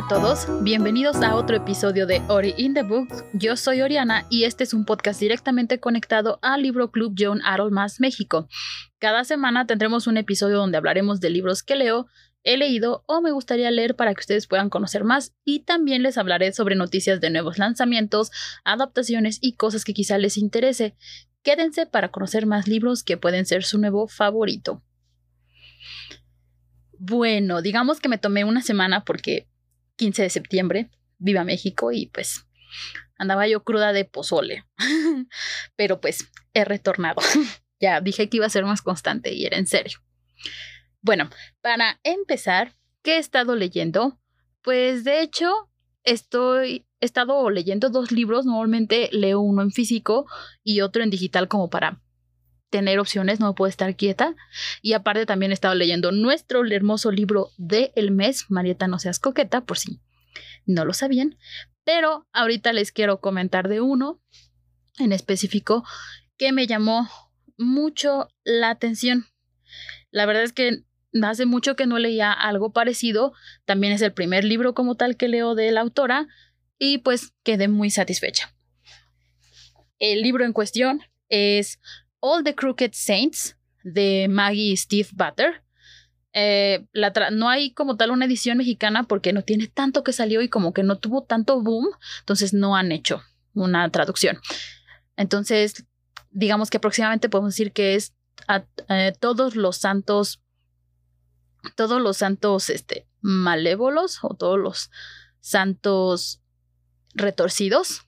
a todos, bienvenidos a otro episodio de Ori in the Book. Yo soy Oriana y este es un podcast directamente conectado al Libro Club John Arol Más México. Cada semana tendremos un episodio donde hablaremos de libros que leo, he leído o me gustaría leer para que ustedes puedan conocer más y también les hablaré sobre noticias de nuevos lanzamientos, adaptaciones y cosas que quizá les interese. Quédense para conocer más libros que pueden ser su nuevo favorito. Bueno, digamos que me tomé una semana porque 15 de septiembre, viva México y pues andaba yo cruda de pozole. Pero pues he retornado. ya dije que iba a ser más constante y era en serio. Bueno, para empezar, ¿qué he estado leyendo? Pues de hecho, estoy he estado leyendo dos libros, normalmente leo uno en físico y otro en digital como para tener opciones, no puedo estar quieta. Y aparte también he estado leyendo nuestro hermoso libro de el mes, Marieta no seas coqueta, por si no lo sabían. Pero ahorita les quiero comentar de uno en específico que me llamó mucho la atención. La verdad es que hace mucho que no leía algo parecido. También es el primer libro como tal que leo de la autora y pues quedé muy satisfecha. El libro en cuestión es All the Crooked Saints de Maggie Steve Butter. Eh, no hay como tal una edición mexicana porque no tiene tanto que salió y como que no tuvo tanto boom, entonces no han hecho una traducción. Entonces, digamos que aproximadamente podemos decir que es a, eh, todos los santos, todos los santos este, malévolos o todos los santos retorcidos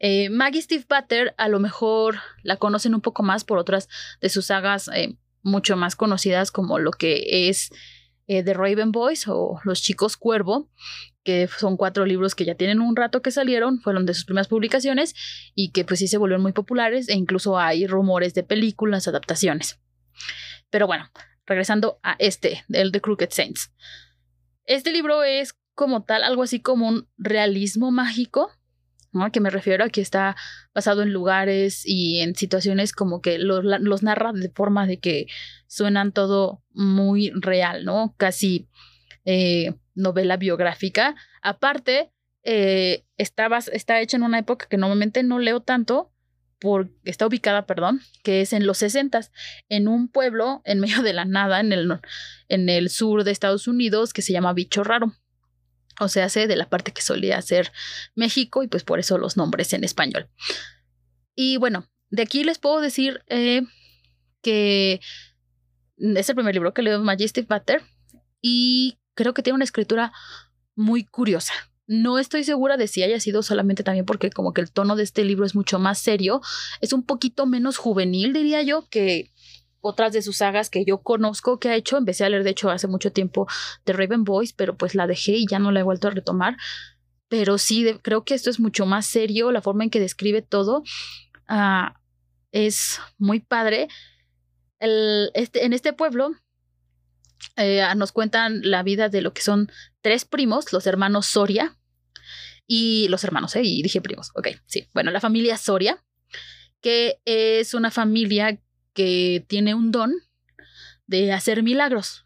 eh, Maggie Steve Butter a lo mejor la conocen un poco más por otras de sus sagas eh, mucho más conocidas como lo que es eh, The Raven Boys o Los Chicos Cuervo, que son cuatro libros que ya tienen un rato que salieron, fueron de sus primeras publicaciones y que pues sí se volvieron muy populares e incluso hay rumores de películas, adaptaciones. Pero bueno, regresando a este, el The Crooked Saints. Este libro es como tal algo así como un realismo mágico ¿no? que me refiero a que está basado en lugares y en situaciones como que los, los narra de forma de que suenan todo muy real, ¿no? Casi eh, novela biográfica. Aparte, eh, está, está hecha en una época que normalmente no leo tanto, por, está ubicada, perdón, que es en los 60 en un pueblo en medio de la nada en el, en el sur de Estados Unidos que se llama Bicho Raro o sea, hace de la parte que solía ser México y pues por eso los nombres en español. Y bueno, de aquí les puedo decir eh, que es el primer libro que leo Majestic Butter y creo que tiene una escritura muy curiosa. No estoy segura de si haya sido solamente también porque como que el tono de este libro es mucho más serio, es un poquito menos juvenil, diría yo, que otras de sus sagas que yo conozco que ha hecho. Empecé a leer, de hecho, hace mucho tiempo The Raven Boys, pero pues la dejé y ya no la he vuelto a retomar. Pero sí, creo que esto es mucho más serio, la forma en que describe todo uh, es muy padre. El, este, en este pueblo eh, nos cuentan la vida de lo que son tres primos, los hermanos Soria, y los hermanos, ¿eh? Y dije primos, ok, sí. Bueno, la familia Soria, que es una familia que tiene un don de hacer milagros,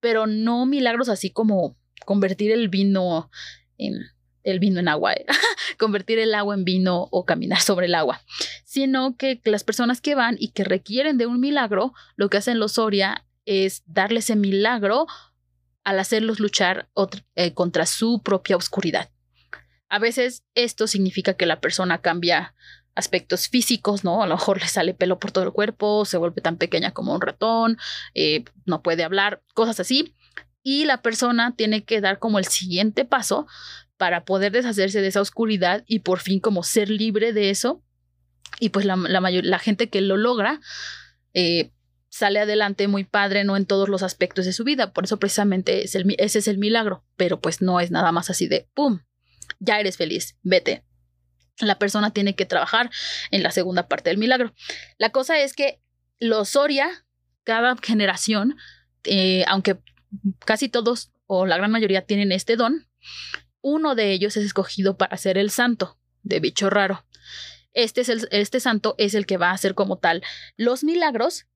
pero no milagros así como convertir el vino en el vino en agua, ¿eh? convertir el agua en vino o caminar sobre el agua, sino que las personas que van y que requieren de un milagro, lo que hacen los Soria es darle ese milagro al hacerlos luchar eh, contra su propia oscuridad. A veces esto significa que la persona cambia aspectos físicos, ¿no? A lo mejor le sale pelo por todo el cuerpo, se vuelve tan pequeña como un ratón, eh, no puede hablar, cosas así. Y la persona tiene que dar como el siguiente paso para poder deshacerse de esa oscuridad y por fin como ser libre de eso. Y pues la, mayor, la gente que lo logra eh, sale adelante muy padre, no en todos los aspectos de su vida. Por eso precisamente es ese es el milagro. Pero pues no es nada más así de, ¡pum! Ya eres feliz, vete, la persona tiene que trabajar en la segunda parte del milagro. La cosa es que los Soria, cada generación, eh, aunque casi todos o la gran mayoría tienen este don, uno de ellos es escogido para ser el santo de bicho raro. Este, es el, este santo es el que va a hacer como tal los milagros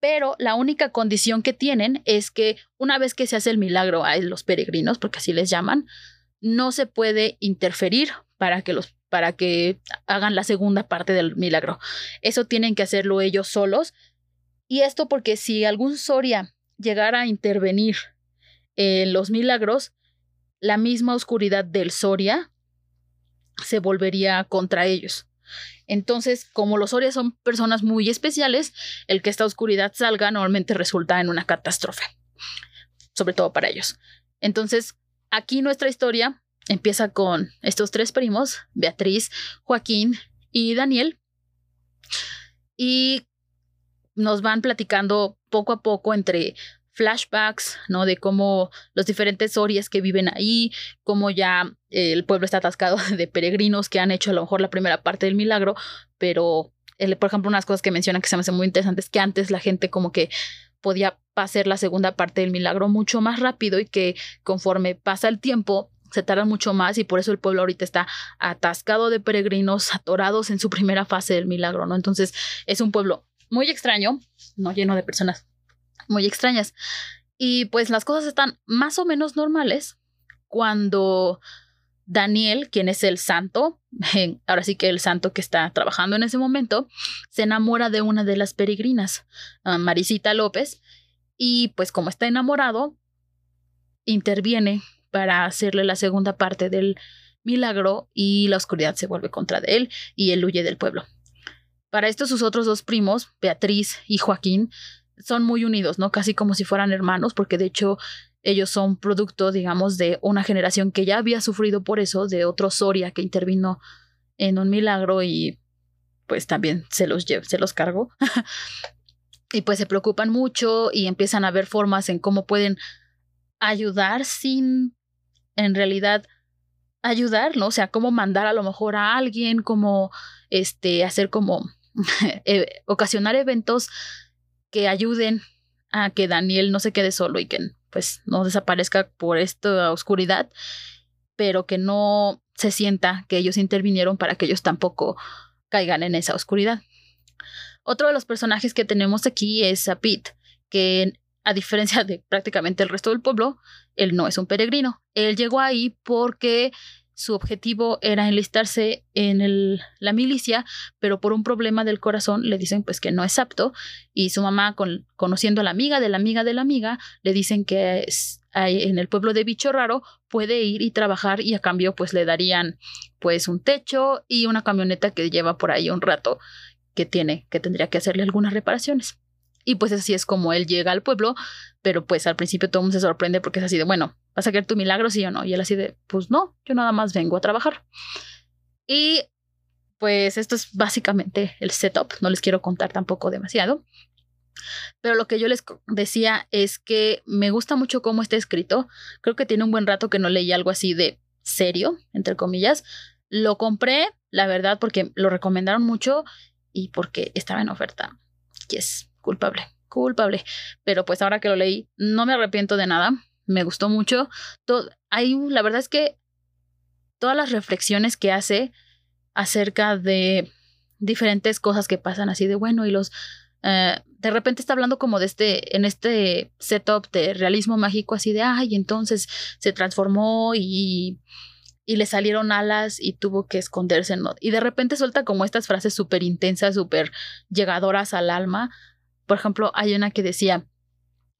pero la única condición que tienen es que una vez que se hace el milagro a los peregrinos, porque así les llaman, no se puede interferir para que los para que hagan la segunda parte del milagro. Eso tienen que hacerlo ellos solos. Y esto porque si algún Soria llegara a intervenir en los milagros, la misma oscuridad del Soria se volvería contra ellos. Entonces, como los Sorias son personas muy especiales, el que esta oscuridad salga normalmente resulta en una catástrofe, sobre todo para ellos. Entonces, aquí nuestra historia empieza con estos tres primos, Beatriz, Joaquín y Daniel, y nos van platicando poco a poco entre flashbacks, ¿no? De cómo los diferentes Sorias que viven ahí, cómo ya el pueblo está atascado de peregrinos que han hecho a lo mejor la primera parte del milagro, pero, por ejemplo, unas cosas que mencionan que se me hacen muy interesantes, que antes la gente como que podía hacer la segunda parte del milagro mucho más rápido y que conforme pasa el tiempo se tarda mucho más y por eso el pueblo ahorita está atascado de peregrinos, atorados en su primera fase del milagro, ¿no? Entonces es un pueblo muy extraño, no lleno de personas muy extrañas. Y pues las cosas están más o menos normales cuando Daniel, quien es el santo, ahora sí que el santo que está trabajando en ese momento, se enamora de una de las peregrinas, ah, Marisita López, y pues como está enamorado, interviene para hacerle la segunda parte del milagro y la oscuridad se vuelve contra de él y él huye del pueblo. Para esto sus otros dos primos, Beatriz y Joaquín, son muy unidos, ¿no? Casi como si fueran hermanos, porque de hecho ellos son producto, digamos, de una generación que ya había sufrido por eso, de otro Soria que intervino en un milagro y pues también se los, se los cargó. y pues se preocupan mucho y empiezan a ver formas en cómo pueden ayudar sin en realidad ayudar, ¿no? O sea, cómo mandar a lo mejor a alguien, cómo este, hacer como eh, ocasionar eventos que ayuden a que Daniel no se quede solo y que pues no desaparezca por esta oscuridad, pero que no se sienta que ellos intervinieron para que ellos tampoco caigan en esa oscuridad. Otro de los personajes que tenemos aquí es a Pete, que a diferencia de prácticamente el resto del pueblo, él no es un peregrino. Él llegó ahí porque su objetivo era enlistarse en la milicia, pero por un problema del corazón le dicen pues que no es apto y su mamá conociendo a la amiga de la amiga de la amiga le dicen que en el pueblo de Bicho Raro puede ir y trabajar y a cambio pues le darían pues un techo y una camioneta que lleva por ahí un rato que tiene que tendría que hacerle algunas reparaciones. Y pues así es como él llega al pueblo, pero pues al principio todo mundo se sorprende porque es así de, bueno, ¿vas a querer tu milagro, sí o no? Y él así de, pues no, yo nada más vengo a trabajar. Y pues esto es básicamente el setup, no les quiero contar tampoco demasiado. Pero lo que yo les decía es que me gusta mucho cómo está escrito. Creo que tiene un buen rato que no leí algo así de serio, entre comillas. Lo compré, la verdad, porque lo recomendaron mucho y porque estaba en oferta. Yes culpable, culpable. Pero pues ahora que lo leí, no me arrepiento de nada, me gustó mucho. Todo, hay, la verdad es que todas las reflexiones que hace acerca de diferentes cosas que pasan así de bueno y los eh, de repente está hablando como de este en este setup de realismo mágico así de ay entonces se transformó y y le salieron alas y tuvo que esconderse ¿no? y de repente suelta como estas frases súper intensas súper llegadoras al alma por ejemplo, hay una que decía,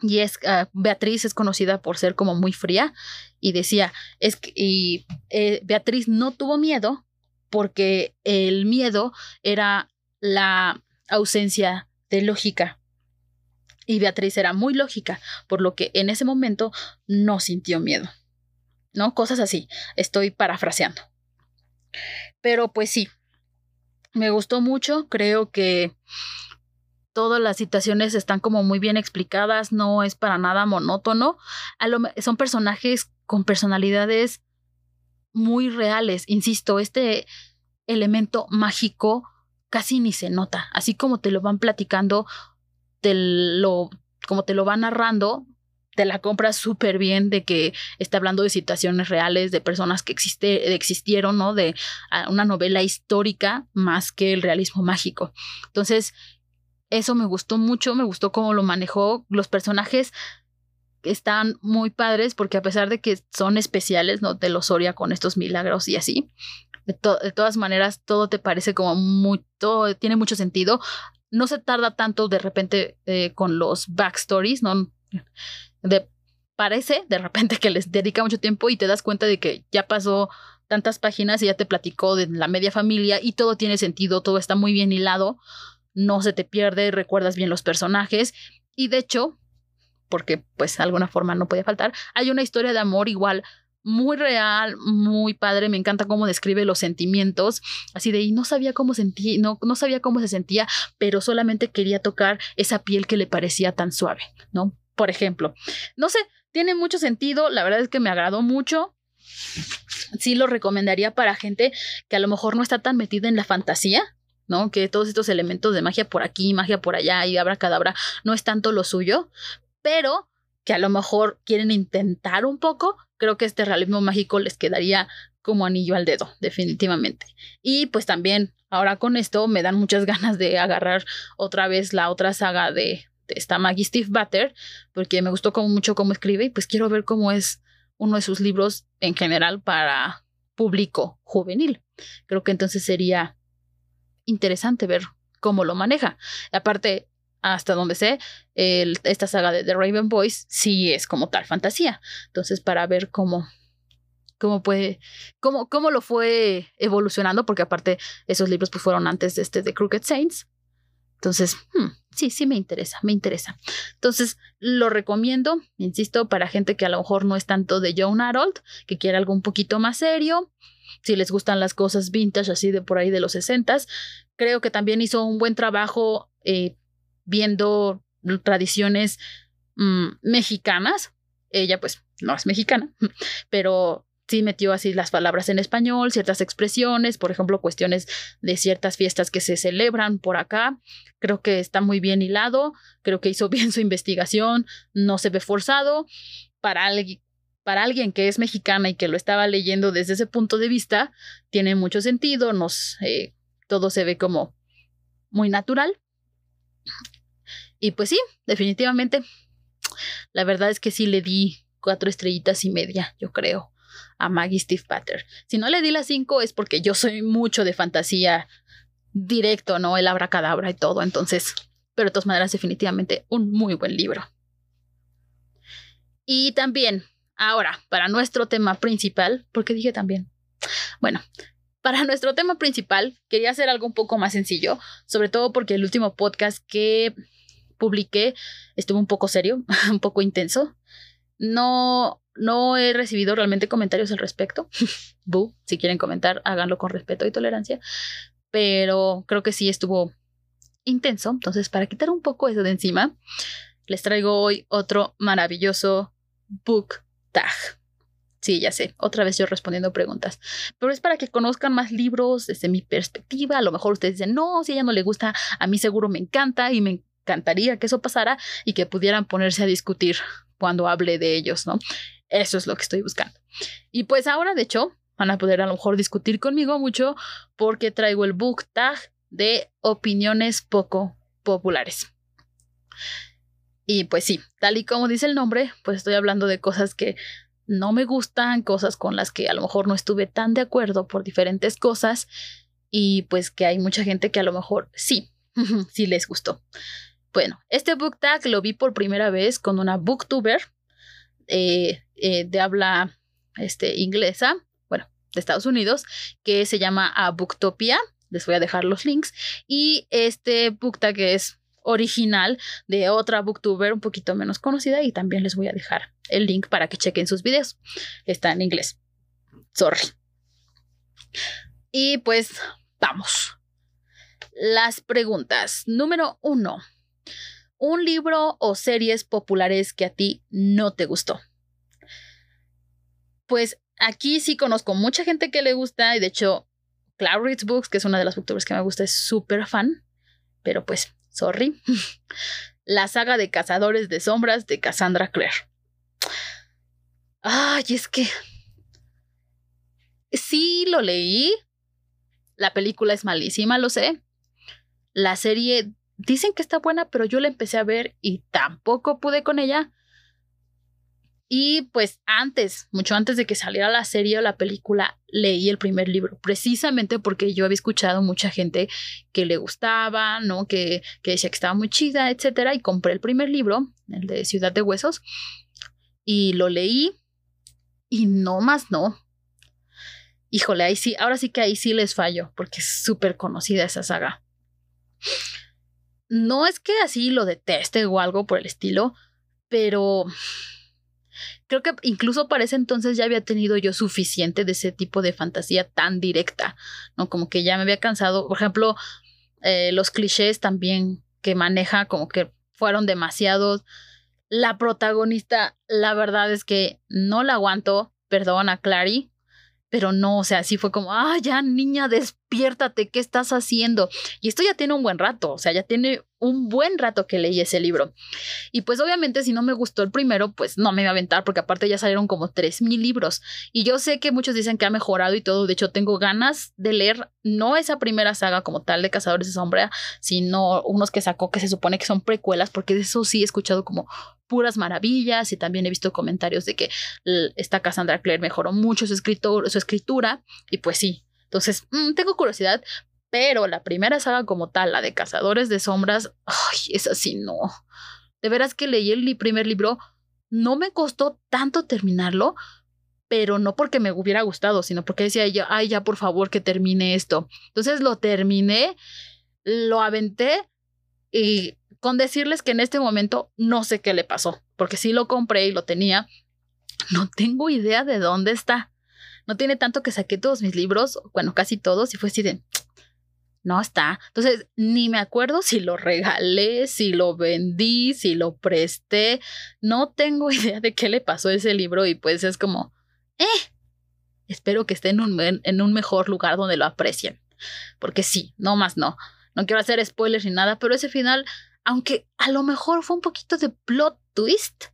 y es ah, Beatriz es conocida por ser como muy fría y decía es que y, eh, Beatriz no tuvo miedo porque el miedo era la ausencia de lógica y Beatriz era muy lógica por lo que en ese momento no sintió miedo no cosas así estoy parafraseando. Pero pues sí me gustó mucho creo que todas las situaciones están como muy bien explicadas, no es para nada monótono. son personajes con personalidades muy reales. Insisto, este elemento mágico casi ni se nota. Así como te lo van platicando, te lo, como te lo van narrando, te la compras súper bien de que está hablando de situaciones reales, de personas que existe, existieron, ¿no? De ah, una novela histórica más que el realismo mágico. Entonces, Eso me gustó mucho, me gustó cómo lo manejó. Los personajes están muy padres porque a pesar de que son especiales, ¿no? De los Soria con estos milagros y así, de, todas maneras todo te parece como muy, todo tiene mucho sentido. No se tarda tanto de repente eh, con los backstories, ¿no? De, parece de repente que les dedica mucho tiempo y te das cuenta de que ya pasó tantas páginas y ya te platicó de la media familia y todo tiene sentido, todo está muy bien hilado, no se te pierde, recuerdas bien los personajes y de hecho, porque pues de alguna forma no puede faltar, hay una historia de amor igual muy real, muy padre, me encanta cómo describe los sentimientos, así de y no sabía cómo sentía, no, no sabía cómo se sentía, pero solamente quería tocar esa piel que le parecía tan suave, ¿no? Por ejemplo, no sé, tiene mucho sentido, la verdad es que me agradó mucho. Sí lo recomendaría para gente que a lo mejor no está tan metida en la fantasía, ¿no? Que todos estos elementos de magia por aquí, magia por allá y abra cadabra no es tanto lo suyo, pero que a lo mejor quieren intentar un poco, creo que este realismo mágico les quedaría como anillo al dedo, definitivamente. Y pues también ahora con esto me dan muchas ganas de agarrar otra vez la otra saga de, esta Maggie Steve Butter, porque me gustó como mucho cómo escribe y pues quiero ver cómo es uno de sus libros en general para público juvenil. Creo que entonces sería interesante ver cómo lo maneja. Aparte, hasta donde sé, esta saga de The Raven Boys sí es como tal fantasía. Entonces, para ver cómo, cómo puede, cómo, cómo lo fue evolucionando, porque aparte esos libros pues fueron antes de este de Crooked Saints. Entonces, hmm, sí, sí me interesa, me interesa. Entonces, lo recomiendo, insisto, para gente que a lo mejor no es tanto de Joan Harold, que quiere algo un poquito más serio. Si les gustan las cosas vintage, así de por ahí de los 60 creo que también hizo un buen trabajo eh, viendo tradiciones mm, mexicanas. Ella, pues, no es mexicana, pero sí metió así las palabras en español, ciertas expresiones, por ejemplo, cuestiones de ciertas fiestas que se celebran por acá. Creo que está muy bien hilado, creo que hizo bien su investigación, no se ve forzado. Para alguien, para alguien que es mexicana y que lo estaba leyendo desde ese punto de vista, tiene mucho sentido, nos, eh, todo se ve como muy natural. Y pues sí, definitivamente, la verdad es que sí le di cuatro estrellitas y media, yo creo a Maggie Steve Patter. Si no le di las cinco es porque yo soy mucho de fantasía directo, ¿no? El abracadabra y todo, entonces, pero de todas maneras definitivamente un muy buen libro. Y también, ahora, para nuestro tema principal, porque dije también, bueno, para nuestro tema principal quería hacer algo un poco más sencillo, sobre todo porque el último podcast que publiqué estuvo un poco serio, un poco intenso. No, no he recibido realmente comentarios al respecto. Bu, si quieren comentar, háganlo con respeto y tolerancia. Pero creo que sí estuvo intenso. Entonces, para quitar un poco eso de encima, les traigo hoy otro maravilloso book tag. Sí, ya sé, otra vez yo respondiendo preguntas. Pero es para que conozcan más libros desde mi perspectiva. A lo mejor ustedes dicen, no, si a ella no le gusta, a mí seguro me encanta y me encantaría que eso pasara y que pudieran ponerse a discutir cuando hable de ellos, ¿no? Eso es lo que estoy buscando. Y pues ahora, de hecho, van a poder a lo mejor discutir conmigo mucho porque traigo el book tag de opiniones poco populares. Y pues sí, tal y como dice el nombre, pues estoy hablando de cosas que no me gustan, cosas con las que a lo mejor no estuve tan de acuerdo por diferentes cosas y pues que hay mucha gente que a lo mejor sí, sí les gustó. Bueno, este book tag lo vi por primera vez con una booktuber eh, eh, de habla este, inglesa, bueno, de Estados Unidos, que se llama A Booktopia. Les voy a dejar los links. Y este book tag es original de otra booktuber un poquito menos conocida y también les voy a dejar el link para que chequen sus videos. Está en inglés. Sorry. Y pues vamos. Las preguntas. Número uno un libro o series populares que a ti no te gustó. Pues aquí sí conozco mucha gente que le gusta y de hecho Claridge Books, que es una de las booktubers que me gusta, es súper fan, pero pues, sorry. La saga de Cazadores de Sombras de Cassandra Clare. Ay, es que sí lo leí. La película es malísima, lo sé. La serie dicen que está buena, pero yo la empecé a ver y tampoco pude con ella. Y pues antes, mucho antes de que saliera la serie o la película, leí el primer libro, precisamente porque yo había escuchado mucha gente que le gustaba, ¿no? Que, que decía que estaba muy chida, etcétera, y compré el primer libro, el de Ciudad de Huesos, y lo leí y no más no. Híjole, ahí sí, ahora sí que ahí sí les fallo, porque es súper conocida esa saga. No es que así lo deteste o algo por el estilo, pero creo que incluso para ese entonces ya había tenido yo suficiente de ese tipo de fantasía tan directa, ¿no? Como que ya me había cansado, por ejemplo, eh, los clichés también que maneja, como que fueron demasiados. La protagonista, la verdad es que no la aguanto, perdón a Clary, pero no, o sea, sí fue como, ah, ya niña, despiértate, ¿qué estás haciendo? Y esto ya tiene un buen rato, o sea, ya tiene un buen rato que leí ese libro. Y pues obviamente si no me gustó el primero, pues no me iba a aventar, porque aparte ya salieron como 3.000 libros. Y yo sé que muchos dicen que ha mejorado y todo, de hecho tengo ganas de leer no esa primera saga como tal de Cazadores de Sombra, sino unos que sacó que se supone que son precuelas, porque de eso sí he escuchado como puras maravillas y también he visto comentarios de que esta Cassandra Clare mejoró mucho su, escritor, su escritura y pues sí. Entonces, mm, tengo curiosidad, pero la primera saga como tal, la de Cazadores de Sombras, ay, es así, no. De veras que leí el primer libro, no me costó tanto terminarlo, pero no porque me hubiera gustado, sino porque decía yo, ay, ya por favor que termine esto. Entonces lo terminé, lo aventé y con decirles que en este momento no sé qué le pasó, porque sí lo compré y lo tenía, no tengo idea de dónde está. No tiene tanto que saqué todos mis libros, bueno, casi todos, y fue así de, no está. Entonces, ni me acuerdo si lo regalé, si lo vendí, si lo presté. No tengo idea de qué le pasó a ese libro y pues es como, eh, espero que esté en un, en un mejor lugar donde lo aprecien. Porque sí, no más no. No quiero hacer spoilers ni nada, pero ese final, aunque a lo mejor fue un poquito de plot twist,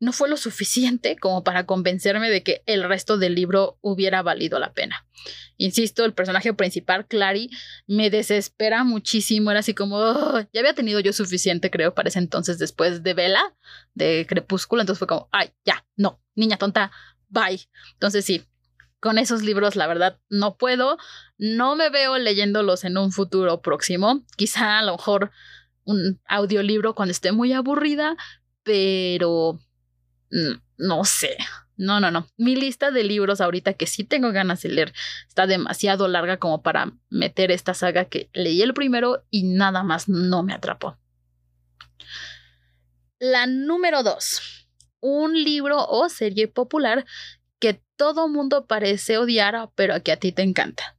no fue lo suficiente como para convencerme de que el resto del libro hubiera valido la pena. Insisto, el personaje principal, Clary, me desespera muchísimo. Era así como, ya había tenido yo suficiente, creo, para ese entonces, después de Vela, de Crepúsculo. Entonces fue como, ay, ya, no, niña tonta, bye. Entonces sí, con esos libros, la verdad, no puedo. No me veo leyéndolos en un futuro próximo. Quizá a lo mejor un audiolibro cuando esté muy aburrida, pero no sé. No, no, no. Mi lista de libros ahorita que sí tengo ganas de leer está demasiado larga como para meter esta saga que leí el primero y nada más no me atrapó. La número dos. Un libro o serie popular que todo mundo parece odiar, pero que a ti te encanta.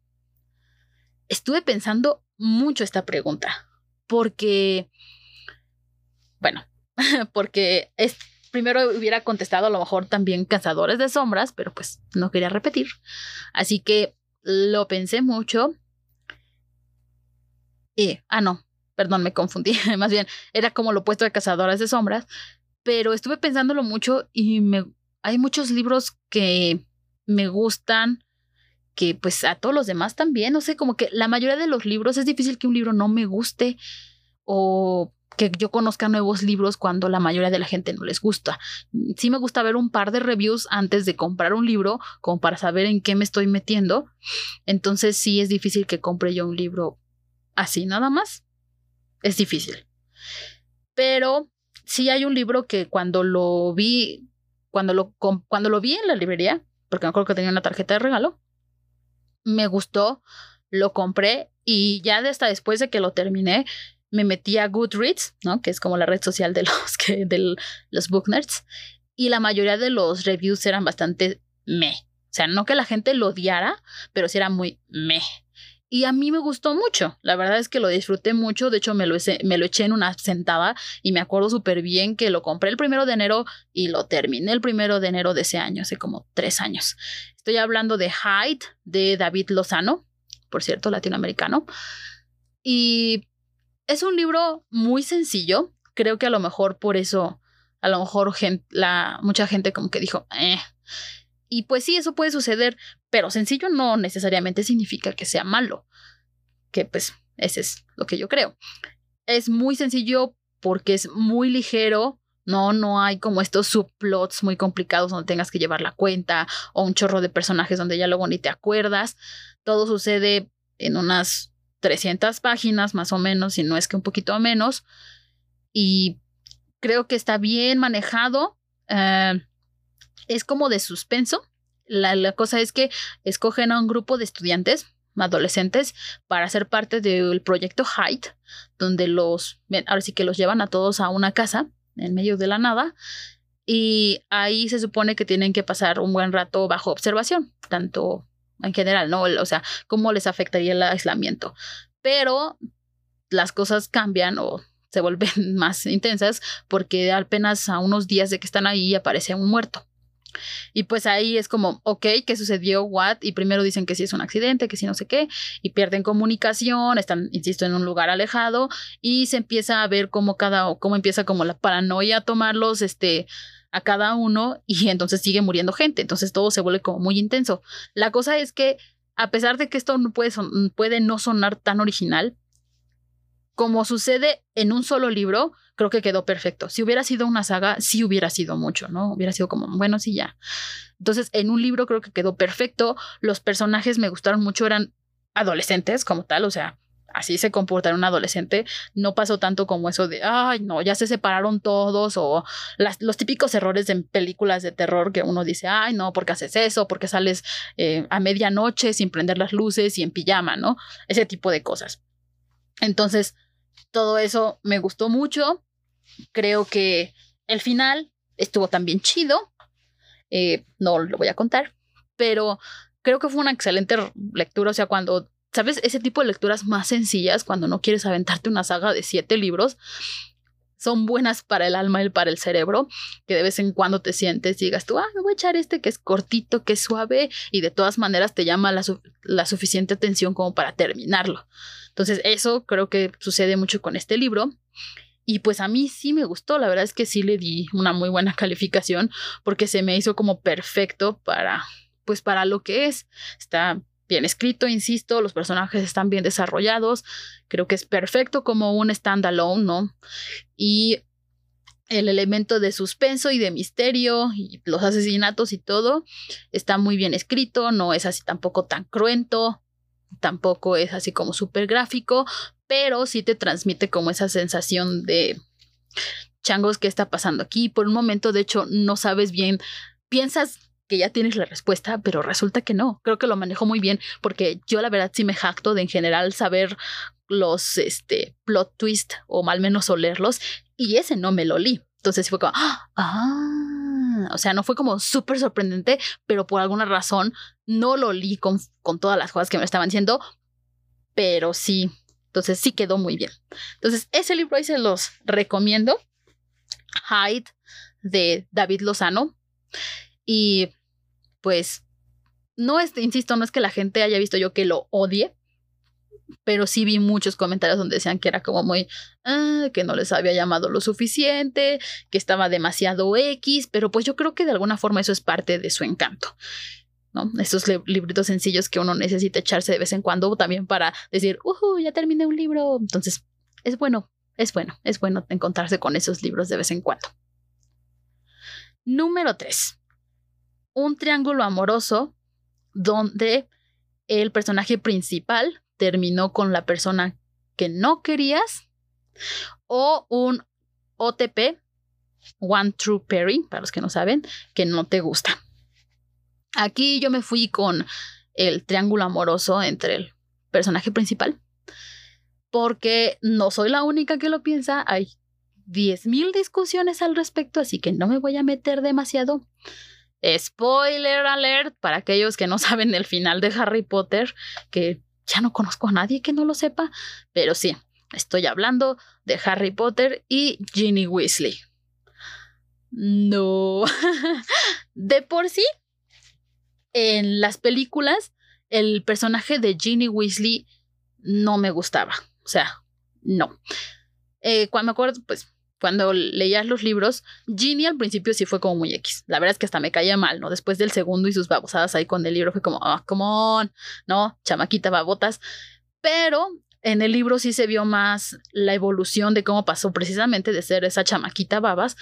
Estuve pensando mucho esta pregunta porque, bueno, porque es, primero hubiera contestado a lo mejor también Cazadores de Sombras, pero pues no quería repetir. Así que lo pensé mucho. Y, ah, no, perdón, me confundí. Más bien, era como lo opuesto de Cazadores de Sombras. Pero estuve pensándolo mucho y me, hay muchos libros que me gustan, que pues a todos los demás también. No sé, como que la mayoría de los libros es difícil que un libro no me guste o que yo conozca nuevos libros cuando la mayoría de la gente no les gusta. Sí me gusta ver un par de reviews antes de comprar un libro, como para saber en qué me estoy metiendo. Entonces sí es difícil que compre yo un libro así nada más. Es difícil. Pero sí hay un libro que cuando lo vi, cuando lo, cuando lo vi en la librería, porque me acuerdo que tenía una tarjeta de regalo, me gustó, lo compré y ya hasta después de que lo terminé, me metí a Goodreads, ¿no? Que es como la red social de los, que, de los book nerds. Y la mayoría de los reviews eran bastante me. O sea, no que la gente lo odiara, pero sí era muy me. Y a mí me gustó mucho. La verdad es que lo disfruté mucho. De hecho, me lo, me lo eché en una sentada y me acuerdo súper bien que lo compré el primero de enero y lo terminé el primero de enero de ese año, hace como tres años. Estoy hablando de Hyde de David Lozano, por cierto, latinoamericano. Y es un libro muy sencillo. Creo que a lo mejor por eso, a lo mejor la, mucha gente como que dijo, eh. Y pues sí, eso puede suceder, pero sencillo no necesariamente significa que sea malo. Que pues ese es lo que yo creo. es muy sencillo porque es muy ligero. No, no hay como estos subplots muy complicados donde tengas que llevar la cuenta o un chorro de personajes donde ya luego ni te acuerdas. Todo sucede en unas 300 páginas más o menos, si no es que un poquito menos. Y creo que está bien manejado. Eh, es como de suspenso. La, cosa es que escogen a un grupo de estudiantes, adolescentes, para ser parte del proyecto Height, donde los, ahora sí que los llevan a todos a una casa en medio de la nada. Y ahí se supone que tienen que pasar un buen rato bajo observación, tanto en general, ¿no? O sea, cómo les afectaría el aislamiento. Pero las cosas cambian o se vuelven más intensas porque apenas a unos días de que están ahí aparece un muerto. Y pues ahí es como, ok, ¿qué sucedió? ¿What? Y primero dicen que sí es un accidente, que sí no sé qué, y pierden comunicación, están, insisto, en un lugar alejado, y se empieza a ver cómo cada, cómo empieza como la paranoia a tomarlos, este, a cada uno, y entonces sigue muriendo gente, entonces todo se vuelve como muy intenso. La cosa es que, a pesar de que esto no puede, puede no sonar tan original, como sucede en un solo libro, creo que quedó perfecto. Si hubiera sido una saga, sí hubiera sido mucho, ¿no? Hubiera sido como, bueno, sí, ya. Entonces, en un libro creo que quedó perfecto. Los personajes me gustaron mucho, eran adolescentes como tal, o sea, así se comporta un adolescente. No pasó tanto como eso de, ay, no, ya se separaron todos o los típicos errores en películas de terror que uno dice, ay, no, ¿por qué haces eso? ¿Por qué sales eh, a medianoche sin prender las luces y en pijama, ¿no? Ese tipo de cosas. Entonces, todo eso me gustó mucho. Creo que el final estuvo también chido. Eh, no lo voy a contar, pero creo que fue una excelente lectura. O sea, cuando, ¿sabes? Ese tipo de lecturas más sencillas, cuando no quieres aventarte una saga de siete libros, son buenas para el alma y para el cerebro, que de vez en cuando te sientes y digas tú, ah, me voy a echar este que es cortito, que es suave y de todas maneras te llama la, la suficiente atención como para terminarlo. Entonces, eso creo que sucede mucho con este libro. Y pues a mí sí me gustó, la verdad es que sí le di una muy buena calificación porque se me hizo como perfecto para, pues para lo que es. Está bien escrito, insisto, los personajes están bien desarrollados, creo que es perfecto como un standalone, ¿no? Y el elemento de suspenso y de misterio y los asesinatos y todo está muy bien escrito, no es así tampoco tan cruento, tampoco es así como súper gráfico, pero sí te transmite como esa sensación de changos, ¿qué está pasando aquí? Por un momento, de hecho, no sabes bien, piensas que ya tienes la respuesta, pero resulta que no. Creo que lo manejo muy bien porque yo la verdad sí me jacto de en general saber los este, plot twist o al menos olerlos y ese no me lo li. Entonces fue como, ah, o sea, no fue como súper sorprendente, pero por alguna razón no lo li con, con todas las cosas que me estaban diciendo, pero sí, entonces sí quedó muy bien. Entonces ese libro ahí se los recomiendo. Hyde de David Lozano. Y pues no es, insisto, no es que la gente haya visto yo que lo odie, pero sí vi muchos comentarios donde decían que era como muy, ah, que no les había llamado lo suficiente, que estaba demasiado X, pero pues yo creo que de alguna forma eso es parte de su encanto. ¿no? Estos libritos sencillos que uno necesita echarse de vez en cuando también para decir, uh, ya terminé un libro. Entonces, es bueno, es bueno, es bueno encontrarse con esos libros de vez en cuando. Número 3. Un triángulo amoroso donde el personaje principal terminó con la persona que no querías o un OTP, One True Pairing, para los que no saben, que no te gusta. Aquí yo me fui con el triángulo amoroso entre el personaje principal, porque no soy la única que lo piensa, hay 10.000 discusiones al respecto, así que no me voy a meter demasiado. Spoiler alert para aquellos que no saben el final de Harry Potter, que ya no conozco a nadie que no lo sepa, pero sí, estoy hablando de Harry Potter y Ginny Weasley. No, de por sí, en las películas, el personaje de Ginny Weasley no me gustaba, o sea, no. Eh, cuando me acuerdo, pues cuando leías los libros, Ginny al principio sí fue como muy X. La verdad es que hasta me caía mal, ¿no? Después del segundo y sus babosadas ahí con el libro fue como, ah, come on, ¿no? Chamaquita babotas. Pero En el libro sí se vio más la evolución de cómo pasó precisamente de ser esa chamaquita babas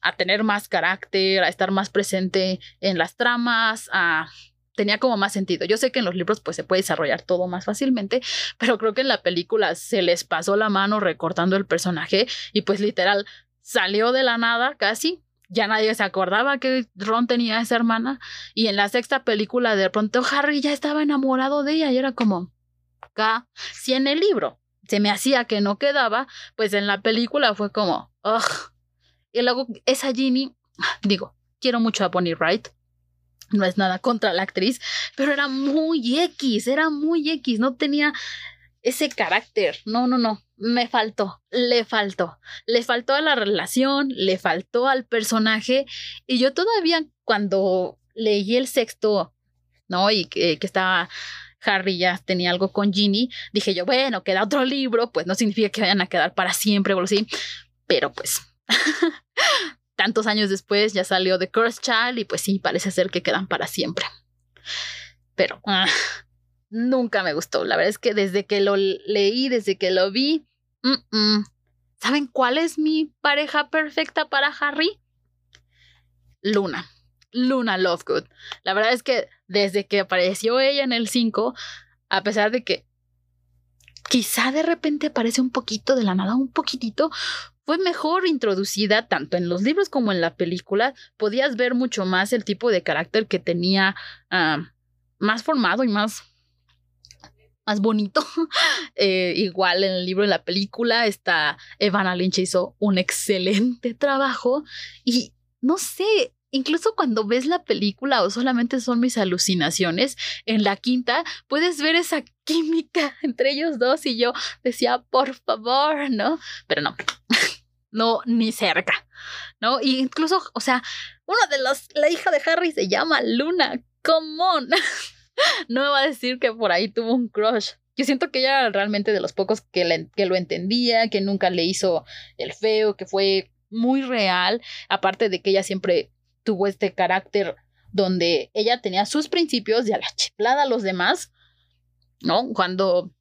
a tener más carácter, a estar más presente en las tramas, a tenía como más sentido. Yo sé que en los libros pues se puede desarrollar todo más fácilmente, pero creo que en la película se les pasó la mano recortando el personaje y pues literal salió de la nada casi. Ya nadie se acordaba que Ron tenía esa hermana y en la sexta película de pronto Harry ya estaba enamorado de ella y era como, acá, si en el libro se me hacía que no quedaba, pues en la película fue como, ugh. Y luego esa Ginny, digo, quiero mucho a Bonnie Wright, no es nada contra la actriz, pero era muy X, era muy X, no tenía ese carácter. No, no, no, me faltó, le faltó. Le faltó a la relación, le faltó al personaje. Y yo todavía cuando leí el sexto, ¿no? Y que, estaba Harry ya tenía algo con Ginny, dije yo, bueno, queda otro libro, pues no significa que vayan a quedar para siempre o así. Pero pues tantos años después ya salió The Cursed Child y pues sí, parece ser que quedan para siempre. Pero ah, nunca me gustó. La verdad es que desde que lo leí, desde que lo vi, ¿saben cuál es mi pareja perfecta para Harry? Luna. Luna Lovegood. La verdad es que desde que apareció ella en el 5, a pesar de que quizá de repente aparece un poquito de la nada, un poquitito, fue mejor introducida tanto en los libros como en la película. Podías ver mucho más el tipo de carácter que tenía más formado y más más bonito. Eh, igual en el libro en la película, está Evana Lynch hizo un excelente trabajo y no sé, incluso cuando ves la película o solamente son mis alucinaciones, en la quinta puedes ver esa química entre ellos dos y yo decía, por favor, ¿no? Pero no, no, ni cerca, ¿no? Y incluso, o sea, uno de los, la hija de Harry se llama Luna, come on. no me va a decir que por ahí tuvo un crush. Yo siento que ella realmente de los pocos que, que lo entendía, que nunca le hizo el feo, que fue muy real, aparte de que ella siempre tuvo este carácter donde ella tenía sus principios y a la chiflada a los demás, ¿no? Cuando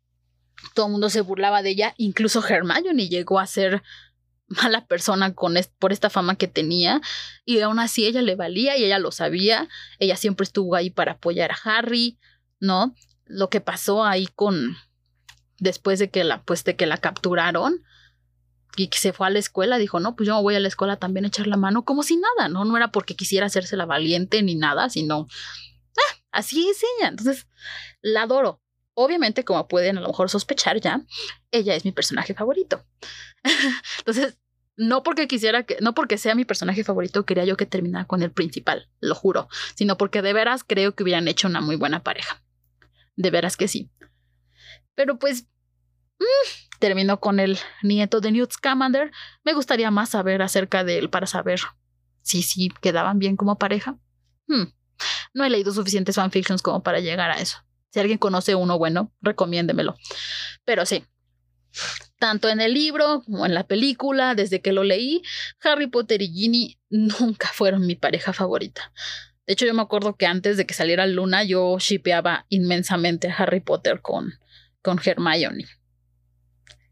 todo el mundo se burlaba de ella, incluso Hermione llegó a ser mala persona con por esta fama que tenía y aún así ella le valía y ella lo sabía, ella siempre estuvo ahí para apoyar a Harry, ¿no? Lo que pasó ahí con después de que la pues de que la capturaron y que se fue a la escuela, dijo, "No, pues yo voy a la escuela también a echar la mano como si nada, no no era porque quisiera hacerse la valiente ni nada, sino ah, así es ella." Entonces, la adoro. Obviamente, como pueden a lo mejor sospechar ya, ella es mi personaje favorito. Entonces, no porque quisiera que, no porque sea mi personaje favorito, quería yo que terminara con el principal, lo juro, sino porque de veras creo que hubieran hecho una muy buena pareja. De veras que sí. Pero pues, mm, terminó con el nieto de Newt Scamander. Me gustaría más saber acerca de él para saber si sí quedaban bien como pareja. Hmm, no he leído suficientes fanfictions como para llegar a eso. Si alguien conoce uno bueno, recomiéndemelo. Pero sí, tanto en el libro como en la película, desde que lo leí, Harry Potter y Ginny nunca fueron mi pareja favorita. De hecho, yo me acuerdo que antes de que saliera Luna, yo shipeaba inmensamente a Harry Potter con, con Hermione.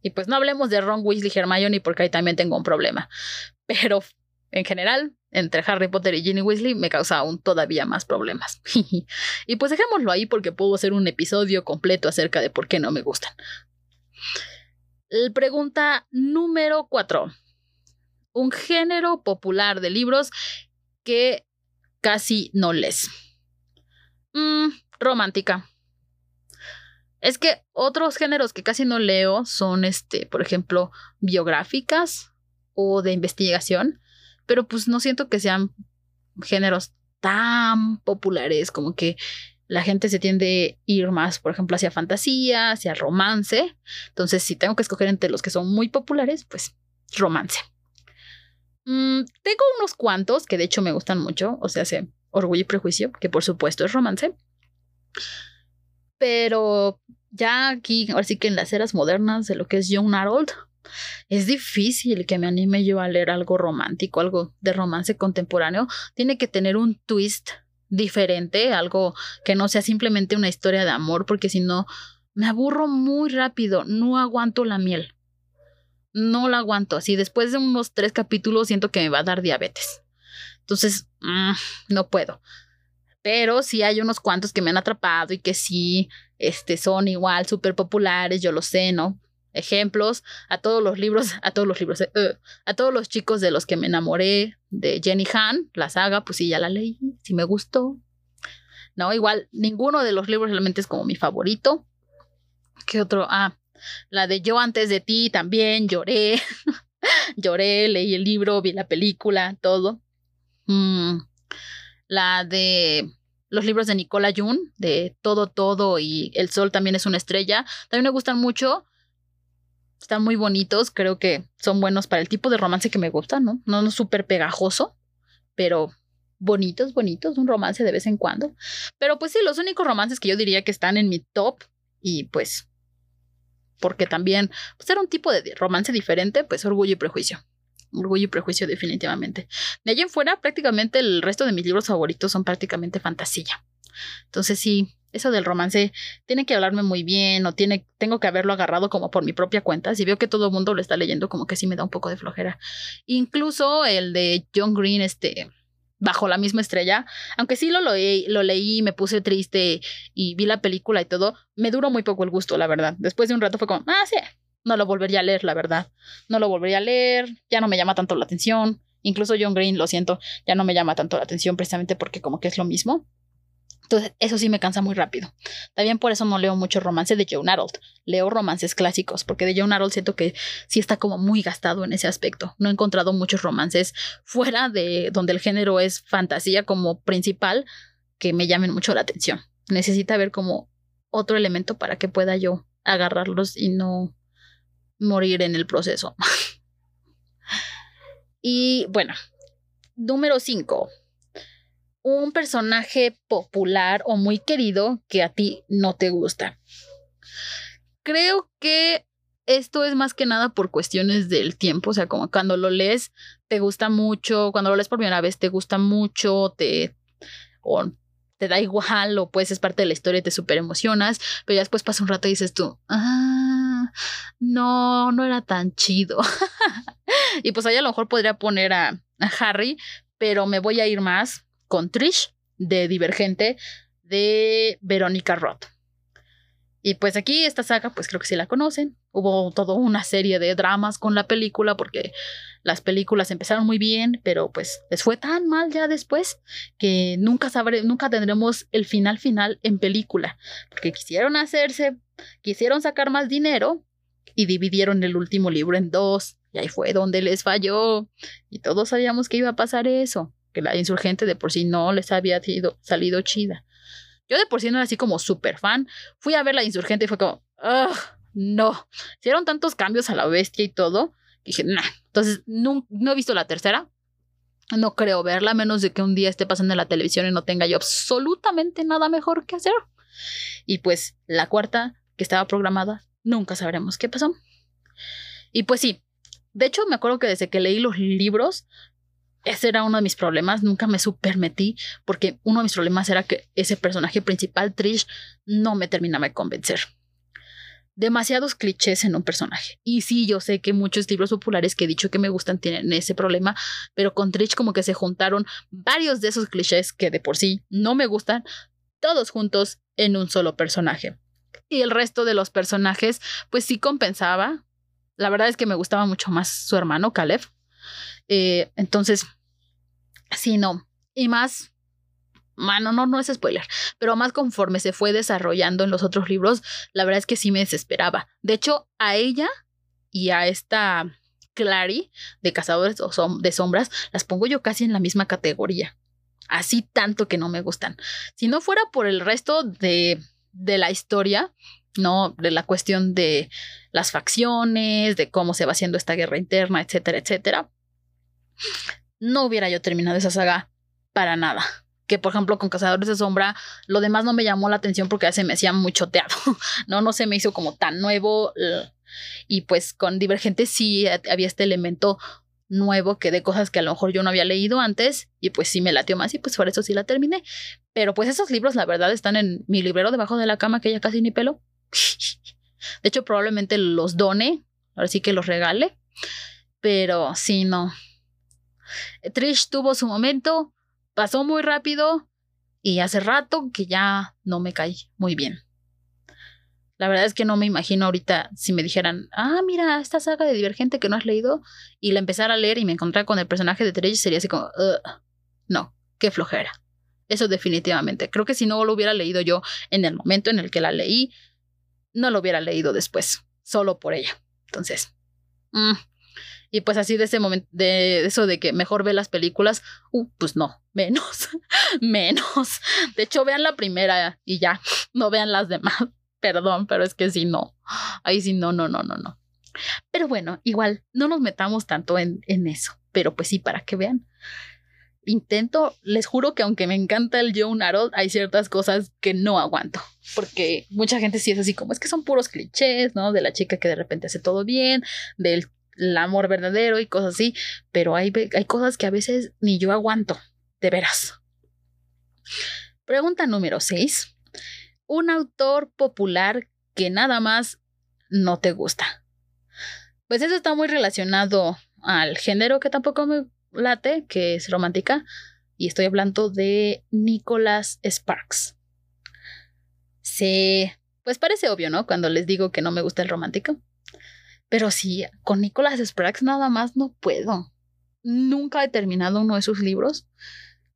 Y pues no hablemos de Ron Weasley y Hermione porque ahí también tengo un problema. Pero en general, entre Harry Potter y Ginny Weasley me causa aún todavía más problemas. y pues dejémoslo ahí porque puedo hacer un episodio completo acerca de por qué no me gustan. Pregunta número cuatro. Un género popular de libros que casi no lees. Mm, romántica. Es que otros géneros que casi no leo son, este, por ejemplo, biográficas o de investigación, pero pues no siento que sean géneros tan populares como que la gente se tiende a ir más, por ejemplo, hacia fantasía, hacia romance. Entonces, si tengo que escoger entre los que son muy populares, pues romance. Mm, tengo unos cuantos que de hecho me gustan mucho, o sea, hace Orgullo y Prejuicio, que por supuesto es romance. Pero ya aquí, ahora sí que en las eras modernas de lo que es Young Harold, es difícil que me anime yo a leer algo romántico, algo de romance contemporáneo. Tiene que tener un twist diferente, algo que no sea simplemente una historia de amor, porque si no, Me aburro muy rápido, no aguanto la miel. No la aguanto. Así después de unos tres capítulos siento que me va a dar diabetes. Entonces, mm, no puedo. Pero sí hay unos cuantos que me han atrapado y que sí este, son igual súper populares, yo lo sé, ¿no? Ejemplos, a todos los libros, a todos los libros, eh, uh, a todos los chicos de los que me enamoré de Jenny Han, la saga, pues sí, ya la leí, sí me gustó. No, igual, ninguno de los libros realmente es como mi favorito. ¿Qué otro? Ah, la de Yo antes de ti también lloré. lloré, leí el libro, vi la película, todo. Mm, la de los libros de Nicola Jun, de Todo, Todo y El Sol también es una estrella. También me gustan mucho. Están muy bonitos, creo que son buenos para el tipo de romance que me gusta, ¿no? No, no súper pegajoso, pero bonitos, bonitos, un romance de vez en cuando. Pero pues sí, los únicos romances que yo diría que están en mi top y pues porque también pues era un tipo de romance diferente, pues orgullo y prejuicio. Orgullo y prejuicio definitivamente. De allí en fuera, prácticamente el resto de mis libros favoritos son prácticamente fantasía. Entonces sí, eso del romance tiene que hablarme muy bien o tiene, tengo que haberlo agarrado como por mi propia cuenta. Si veo que todo el mundo lo está leyendo, como que sí me da un poco de flojera. Incluso el de John Green, este, bajo la misma estrella, aunque sí lo, lo leí, me puse triste y vi la película y todo, me duró muy poco el gusto, la verdad. Después de un rato fue como, ah, sí, no lo volvería a leer, la verdad. No lo volvería a leer, ya no me llama tanto la atención. Incluso John Green, lo siento, ya no me llama tanto la atención precisamente porque como que es lo mismo. Entonces, eso sí me cansa muy rápido. También por eso no leo mucho romance de Joan Arnold. Leo romances clásicos, porque de Joan Arnold siento que sí está como muy gastado en ese aspecto. No he encontrado muchos romances fuera de donde el género es fantasía como principal que me llamen mucho la atención. Necesita ver como otro elemento para que pueda yo agarrarlos y no morir en el proceso. y bueno, número 5 un personaje popular o muy querido que a ti no te gusta. Creo que esto es más que nada por cuestiones del tiempo, o sea, como cuando lo lees te gusta mucho, cuando lo lees por primera vez te gusta mucho, te o te da igual o pues es parte de la historia y te súper emocionas, pero ya después pasa un rato y dices tú, ah, no, no era tan chido. y pues ahí a lo mejor podría poner a Harry, pero me voy a ir más con Trish de Divergente de Verónica Roth. Y pues aquí esta saga, pues creo que sí la conocen. Hubo toda una serie de dramas con la película porque las películas empezaron muy bien, pero pues les fue tan mal ya después que nunca sabré, nunca tendremos el final final en película, porque quisieron hacerse, quisieron sacar más dinero y dividieron el último libro en dos. Y ahí fue donde les falló. Y todos sabíamos que iba a pasar eso que la insurgente de por sí no les había sido, salido chida. Yo de por sí no era así como súper fan. Fui a ver la insurgente y fue como, no. Hicieron tantos cambios a la bestia y todo. dije, nah. Entonces, no, no he visto la tercera. No creo verla, a menos de que un día esté pasando en la televisión y no tenga yo absolutamente nada mejor que hacer. Y pues la cuarta, que estaba programada, nunca sabremos qué pasó. Y pues sí, de hecho me acuerdo que desde que leí los libros, ese era uno de mis problemas, nunca me supermetí porque uno de mis problemas era que ese personaje principal, Trish, no me terminaba de convencer. Demasiados clichés en un personaje. Y sí, yo sé que muchos libros populares que he dicho que me gustan tienen ese problema, pero con Trish como que se juntaron varios de esos clichés que de por sí no me gustan, todos juntos en un solo personaje. Y el resto de los personajes, pues sí compensaba. La verdad es que me gustaba mucho más su hermano, Caleb eh, entonces, sí, no. Y más, bueno, no, no es spoiler, pero más conforme se fue desarrollando en los otros libros, la verdad es que sí me desesperaba. De hecho, a ella y a esta Clary de Cazadores de Sombras, las pongo yo casi en la misma categoría. Así tanto que no me gustan. Si no fuera por el resto de, de la historia, ¿no? De la cuestión de las facciones, de cómo se va haciendo esta guerra interna, etcétera, etcétera no hubiera yo terminado esa saga para nada. Que por ejemplo con Cazadores de Sombra, lo demás no me llamó la atención porque ya se me hacía muy choteado. no, no se me hizo como tan nuevo. Y pues con Divergente sí había este elemento nuevo que de cosas que a lo mejor yo no había leído antes y pues sí me latió más y pues por eso sí la terminé. Pero pues esos libros la verdad están en mi librero debajo de la cama que ya casi ni pelo De hecho, probablemente los done, ahora sí que los regale, pero sí, no. Trish tuvo su momento, pasó muy rápido y hace rato que ya no me cae muy bien. La verdad es que no me imagino ahorita si me dijeran, ah, mira, esta saga de Divergente que no has leído, y la empezara a leer y me encontrara con el personaje de Trish, sería así como, no, qué flojera. Eso definitivamente. Creo que si no lo hubiera leído yo en el momento en el que la leí, no lo hubiera leído después, solo por ella. Entonces, mm. Y pues así de ese momento, de eso de que mejor ve las películas, uh, pues no, menos, menos. De hecho, vean la primera y ya, no vean las demás. Perdón, pero es que si no. Ahí sí, no, no, no, no, no. Pero bueno, igual, no nos metamos tanto en, en eso. Pero pues sí, para que vean. Intento, les juro que aunque me encanta el Joe Harold, hay ciertas cosas que no aguanto. Porque mucha gente sí es así como, es que son puros clichés, ¿no? De la chica que de repente hace todo bien, del amor verdadero y cosas así. Pero hay, hay cosas que a veces ni yo aguanto, de veras. Pregunta número 6 un autor popular que nada más no te gusta. Pues eso está muy relacionado al género que tampoco me late, que es romántica, y estoy hablando de Nicholas Sparks. Sí, pues parece obvio, ¿no? Cuando les digo que no me gusta el romántico. Pero sí, con Nicholas Sparks nada más no puedo. Nunca he terminado uno de sus libros.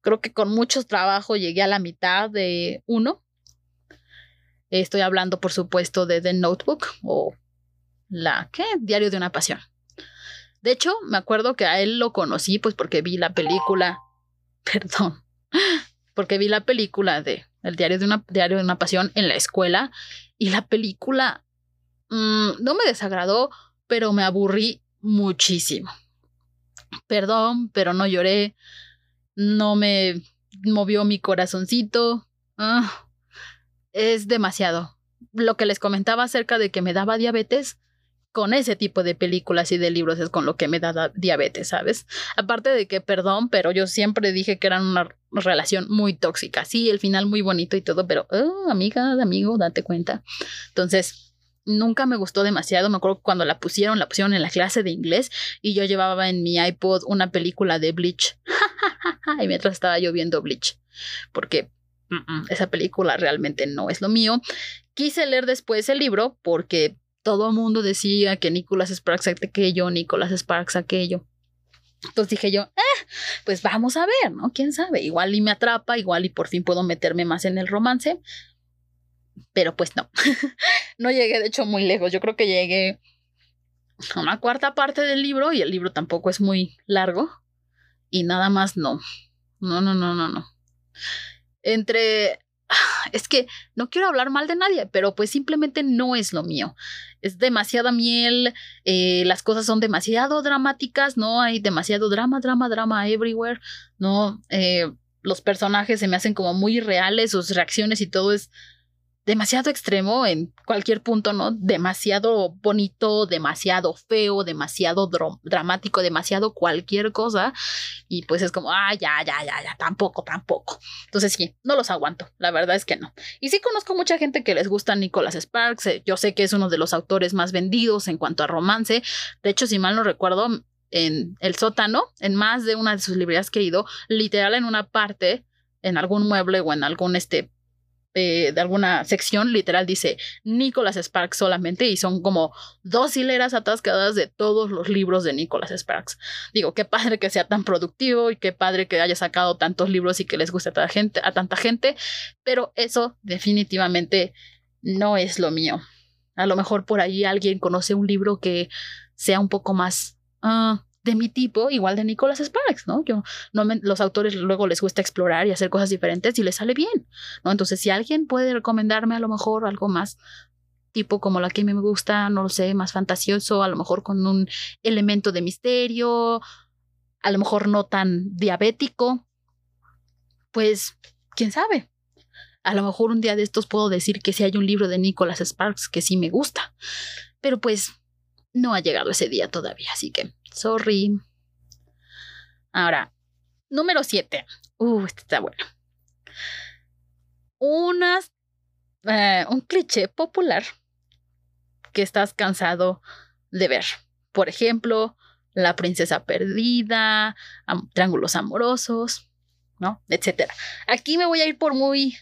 Creo que con mucho trabajo llegué a la mitad de uno Estoy hablando, por supuesto, de The Notebook o la, ¿qué? Diario de una pasión. De hecho, me acuerdo que a él lo conocí pues porque vi la película, perdón, porque vi la película de El diario de una, diario de una pasión en la escuela y la película mm, no me desagradó, pero me aburrí muchísimo. Perdón, pero no lloré, no me movió mi corazoncito. Ah, es demasiado. Lo que les comentaba acerca de que me daba diabetes, con ese tipo de películas y de libros es con lo que me da diabetes, ¿sabes? Aparte de que, perdón, pero yo siempre dije que eran una relación muy tóxica. Sí, el final muy bonito y todo, pero, oh, amiga, amigo, date cuenta. Entonces, nunca me gustó demasiado. Me acuerdo cuando la pusieron, la pusieron en la clase de inglés y yo llevaba en mi iPod una película de Bleach. y mientras estaba yo viendo Bleach. Porque esa película realmente no es lo mío. Quise leer después el libro porque todo el mundo decía que Nicholas Sparks aquello, Nicholas Sparks aquello. Entonces dije yo, eh, pues vamos a ver, ¿no? ¿Quién sabe? Igual y me atrapa, igual y por fin puedo meterme más en el romance. Pero pues no, no llegué de hecho muy lejos. Yo creo que llegué a una cuarta parte del libro y el libro tampoco es muy largo. Y nada más no. No, no, no, no, no entre es que no quiero hablar mal de nadie, pero pues simplemente no es lo mío. Es demasiada miel, eh, las cosas son demasiado dramáticas, no hay demasiado drama, drama, drama everywhere, no, eh, los personajes se me hacen como muy reales, sus reacciones y todo es demasiado extremo en cualquier punto, ¿no? Demasiado bonito, demasiado feo, demasiado dramático, demasiado cualquier cosa. Y pues es como, ah, ya, ya, ya, ya, tampoco, tampoco. Entonces sí, no los aguanto, la verdad es que no. Y sí conozco mucha gente que les gusta Nicholas Sparks, eh, yo sé que es uno de los autores más vendidos en cuanto a romance. De hecho, si mal no recuerdo, en El sótano, en más de una de sus librerías que he ido, literal en una parte, en algún mueble o en algún este de, alguna sección, literal dice Nicholas Sparks solamente y son como dos hileras atascadas de todos los libros de Nicholas Sparks. Digo, qué padre que sea tan productivo y qué padre que haya sacado tantos libros y que les guste a, tanta gente, a tanta gente, pero eso definitivamente no es lo mío. A lo mejor por ahí alguien conoce un libro que sea un poco más uh, de mi tipo, igual de Nicholas Sparks, ¿no? Yo, no los autores luego les gusta explorar y hacer cosas diferentes y les sale bien, ¿no? Entonces, si alguien puede recomendarme a lo mejor algo más tipo como la que me gusta, no lo sé, más fantasioso, a lo mejor con un elemento de misterio, a lo mejor no tan diabético, pues, quién sabe. A lo mejor un día de estos puedo decir que si hay un libro de Nicholas Sparks que sí me gusta, pero pues no ha llegado ese día todavía, así que Sorry. Ahora, número 7. Uh, este está bueno. Unas, eh, un cliché popular que estás cansado de ver. Por ejemplo, La princesa perdida, Triángulos amorosos, ¿no? Etcétera. Aquí me voy a ir por muy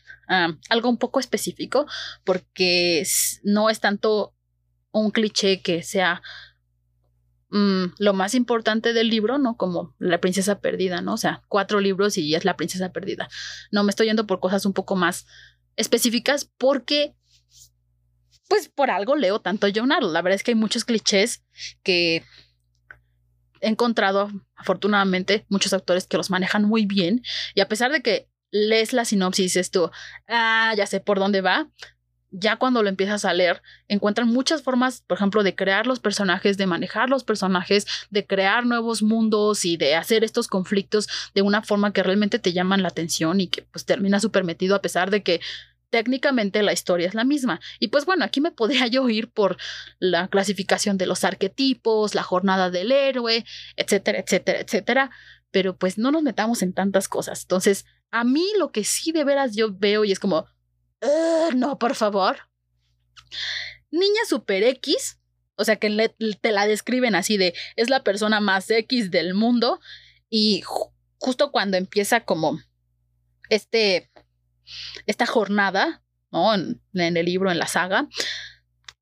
algo un poco específico porque no es tanto un cliché que sea mm, lo más importante del libro, ¿no? Como la princesa perdida, ¿no? O sea, cuatro libros y es la princesa perdida. No me estoy yendo por cosas un poco más específicas porque pues por algo leo tanto John La verdad es que hay muchos clichés que he encontrado, afortunadamente, muchos autores que los manejan muy bien. Y a pesar de que lees la sinopsis y dices tú, ah, ya sé por dónde va, ya cuando lo empiezas a leer, encuentran muchas formas, por ejemplo, de crear los personajes, de manejar los personajes, de crear nuevos mundos y de hacer estos conflictos de una forma que realmente te llaman la atención y que pues termina súper metido a pesar de que técnicamente la historia es la misma. Y pues bueno, aquí me podría yo ir por la clasificación de los arquetipos, la jornada del héroe, etcétera, etcétera, etcétera. Pero pues no nos metamos en tantas cosas. Entonces, a mí lo que sí de veras yo veo y es como, no, por favor. Niña Super X, o sea que te la describen así de, es la persona más X del mundo. Y justo cuando empieza como este esta jornada, ¿no? En el libro, en la saga,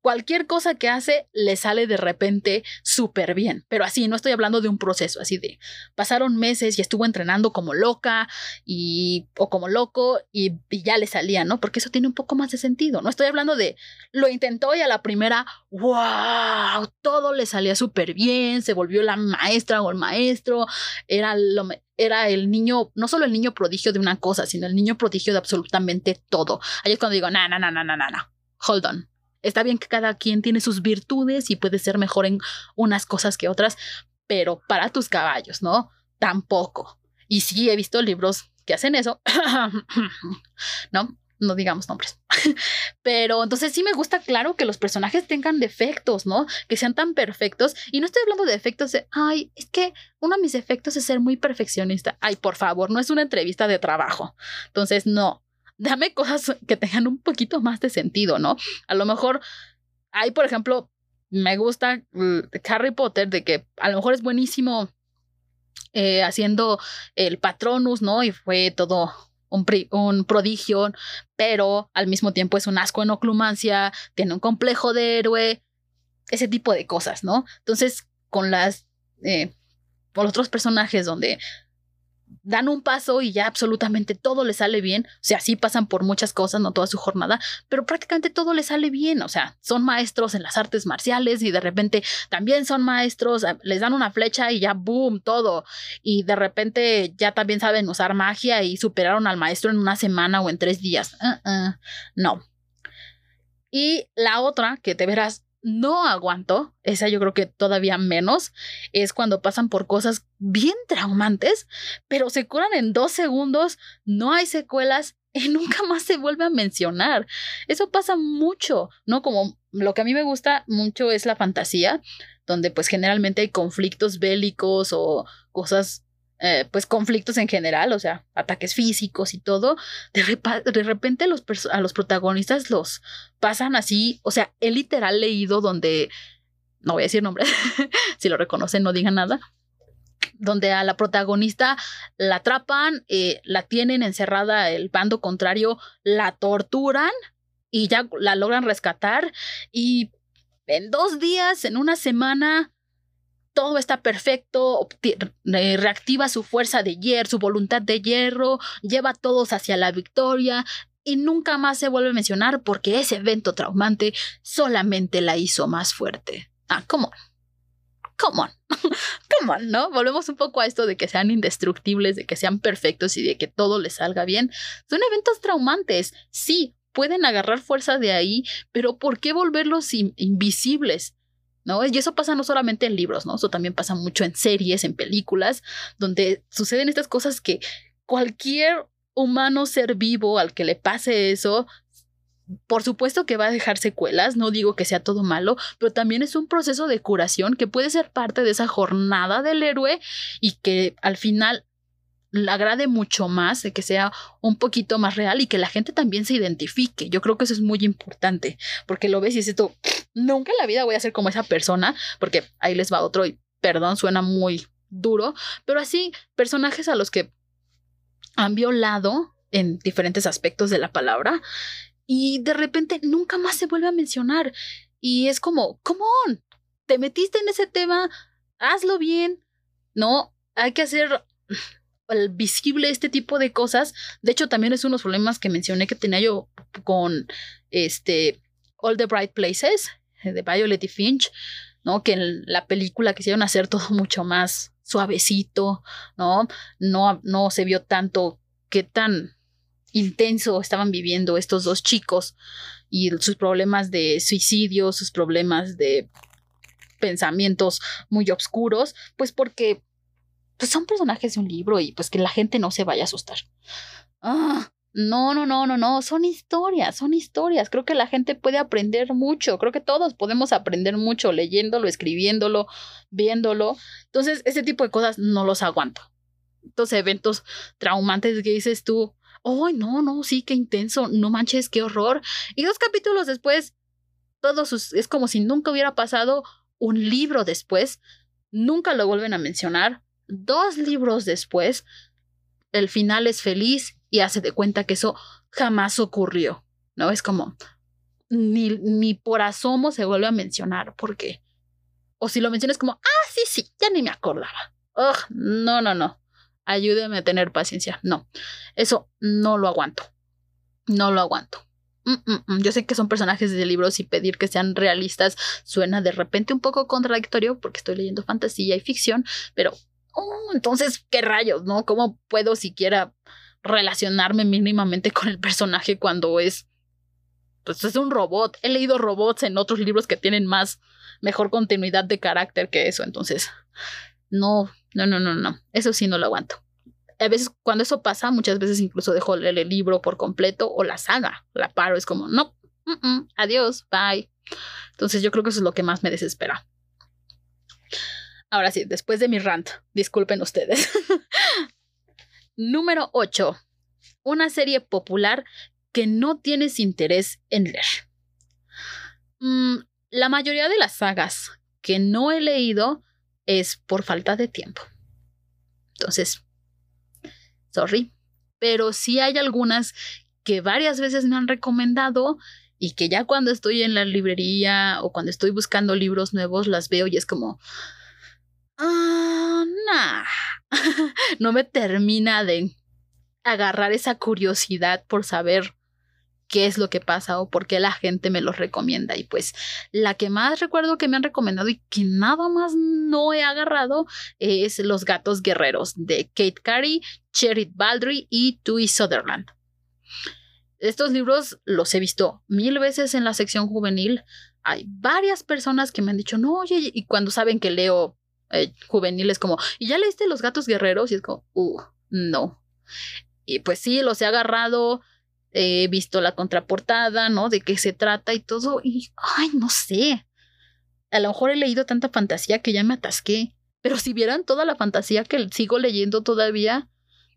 cualquier cosa que hace le sale de repente súper bien. Pero así, no estoy hablando de un proceso, así de pasaron meses y estuvo entrenando como loca y o como loco y, ya le salía, ¿no? Porque eso tiene un poco más de sentido. No estoy hablando de lo intentó y a la primera, wow, todo le salía súper bien, se volvió la maestra o el maestro, era lo, era el niño, no solo el niño prodigio de una cosa, sino el niño prodigio de absolutamente todo. Ahí es cuando digo, no, no, no, no, no, no, hold on. Está bien que cada quien tiene sus virtudes y puede ser mejor en unas cosas que otras, pero para tus caballos, ¿no? Tampoco. Y sí, he visto libros que hacen eso, ¿no? No digamos nombres. Pero entonces sí me gusta, claro, que los personajes tengan defectos, ¿no? Que sean tan perfectos. Y no estoy hablando de defectos de, ay, es que uno de mis defectos es ser muy perfeccionista. Ay, por favor, no es una entrevista de trabajo. Entonces, no dame cosas que tengan un poquito más de sentido, ¿no? A lo mejor hay, por ejemplo, me gusta mm, Harry Potter de que a lo mejor es buenísimo eh, haciendo el Patronus, ¿no? Y fue todo un, prodigio, pero al mismo tiempo es un asco en oclumancia, tiene un complejo de héroe, ese tipo de cosas, ¿no? Entonces, con las... Eh, con otros personajes donde dan un paso y ya absolutamente todo les sale bien. O sea, sí pasan por muchas cosas, no toda su jornada, pero prácticamente todo les sale bien. O sea, son maestros en las artes marciales y de repente también son maestros, eh, les dan una flecha y ya, boom, todo. Y de repente ya también saben usar magia y superaron al maestro en una semana o en tres días. Uh-uh, no. Y la otra, que te verás no aguanto, esa yo creo que todavía menos, es cuando pasan por cosas bien traumantes, pero se curan en dos segundos, no hay secuelas y nunca más se vuelve a mencionar. Eso pasa mucho, ¿no? Como lo que a mí me gusta mucho es la fantasía, donde pues generalmente hay conflictos bélicos o cosas eh, pues conflictos en general, o sea, ataques físicos y todo, de, repente los a los protagonistas los pasan así, o sea, he literal leído donde, no voy a decir nombres, si lo reconocen no digan nada, donde a la protagonista la atrapan, eh, la tienen encerrada el bando contrario, la torturan y ya la logran rescatar y en dos días, en una semana, todo está perfecto, reactiva su fuerza de hierro, su voluntad de hierro, lleva a todos hacia la victoria y nunca más se vuelve a mencionar porque ese evento traumante solamente la hizo más fuerte. Ah, come on. Come on. come on, ¿no? Volvemos un poco a esto de que sean indestructibles, de que sean perfectos y de que todo les salga bien. Son eventos traumantes. Sí, pueden agarrar fuerza de ahí, pero ¿por qué volverlos invisibles? ¿No? Y eso pasa no solamente en libros, ¿no? Eso también pasa mucho en series, en películas, donde suceden estas cosas que cualquier humano ser vivo al que le pase eso, por supuesto que va a dejar secuelas, no digo que sea todo malo, pero también es un proceso de curación que puede ser parte de esa jornada del héroe y que al final agrade mucho más, de que sea un poquito más real y que la gente también se identifique. Yo creo que eso es muy importante, porque lo ves y dices tú, nunca en la vida voy a ser como esa persona, porque ahí les va otro y perdón, suena muy duro, pero así personajes a los que han violado en diferentes aspectos de la palabra y de repente nunca más se vuelve a mencionar. Y es como, come on, te metiste en ese tema, hazlo bien. No, hay que hacer visible este tipo de cosas. De hecho, también es unos problemas que mencioné que tenía yo con este All the Bright Places de Violet y Finch, ¿no? Que en la película quisieron hacer todo mucho más suavecito, ¿no? No, no se vio tanto qué tan intenso estaban viviendo estos dos chicos y sus problemas de suicidio, sus problemas de pensamientos muy oscuros, pues porque pues son personajes de un libro y pues que la gente no se vaya a asustar. Ah, no, no, no, no, no, son historias, son historias. Creo que la gente puede aprender mucho, creo que todos podemos aprender mucho leyéndolo, escribiéndolo, viéndolo. Entonces, ese tipo de cosas no los aguanto. Estos eventos traumantes que dices tú, ¡ay, no, no, sí, qué intenso! No manches, qué horror. Y dos capítulos después, todos es como si nunca hubiera pasado un libro después, nunca lo vuelven a mencionar. Dos libros después, el final es feliz y hace de cuenta que eso jamás ocurrió. ¿No? Es como, ni, ni por asomo se vuelve a mencionar, porque. O si lo mencionas como, ah, sí, sí, ya ni me acordaba. Ugh, no, no, no. Ayúdeme a tener paciencia. No, eso no lo aguanto. No lo aguanto. Mm, mm, mm. Yo sé que son personajes de libros y pedir que sean realistas suena de repente un poco contradictorio porque estoy leyendo fantasía y ficción, pero oh, entonces, ¿qué rayos, no? ¿Cómo puedo siquiera relacionarme mínimamente con el personaje cuando es pues es un robot. He leído robots en otros libros que tienen más mejor continuidad de carácter que eso, entonces no, no, no, no, no. Eso sí no lo aguanto. A veces cuando eso pasa, muchas veces incluso dejo leer el libro por completo o la saga, la paro, es como, no, adiós, bye. Entonces yo creo que eso es lo que más me desespera. Ahora sí, después de mi rant, disculpen ustedes. Número 8. Una serie popular que no tienes interés en leer. Mm, la mayoría de las sagas que no he leído es por falta de tiempo. Entonces, sorry, pero sí hay algunas que varias veces me han recomendado y que ya cuando estoy en la librería o cuando estoy buscando libros nuevos las veo y es como, ah, nah. no me termina de agarrar esa curiosidad por saber qué es lo que pasa o por qué la gente me los recomienda. Y pues la que más recuerdo que me han recomendado y que nada más no he agarrado es Los Gatos Guerreros de Kate Carey, Cherit Baldry y Tui Sutherland. Estos libros los he visto mil veces en la sección juvenil. Hay varias personas que me han dicho, no, oye, y cuando saben que leo eh, juveniles como, ¿y ya leíste Los Gatos Guerreros? Y es como, uh, no. Y pues sí, los he agarrado, he visto la contraportada, ¿no? De qué se trata y todo, y, ay, no sé. A lo mejor he leído tanta fantasía que ya me atasqué, pero si vieran toda la fantasía que sigo leyendo todavía,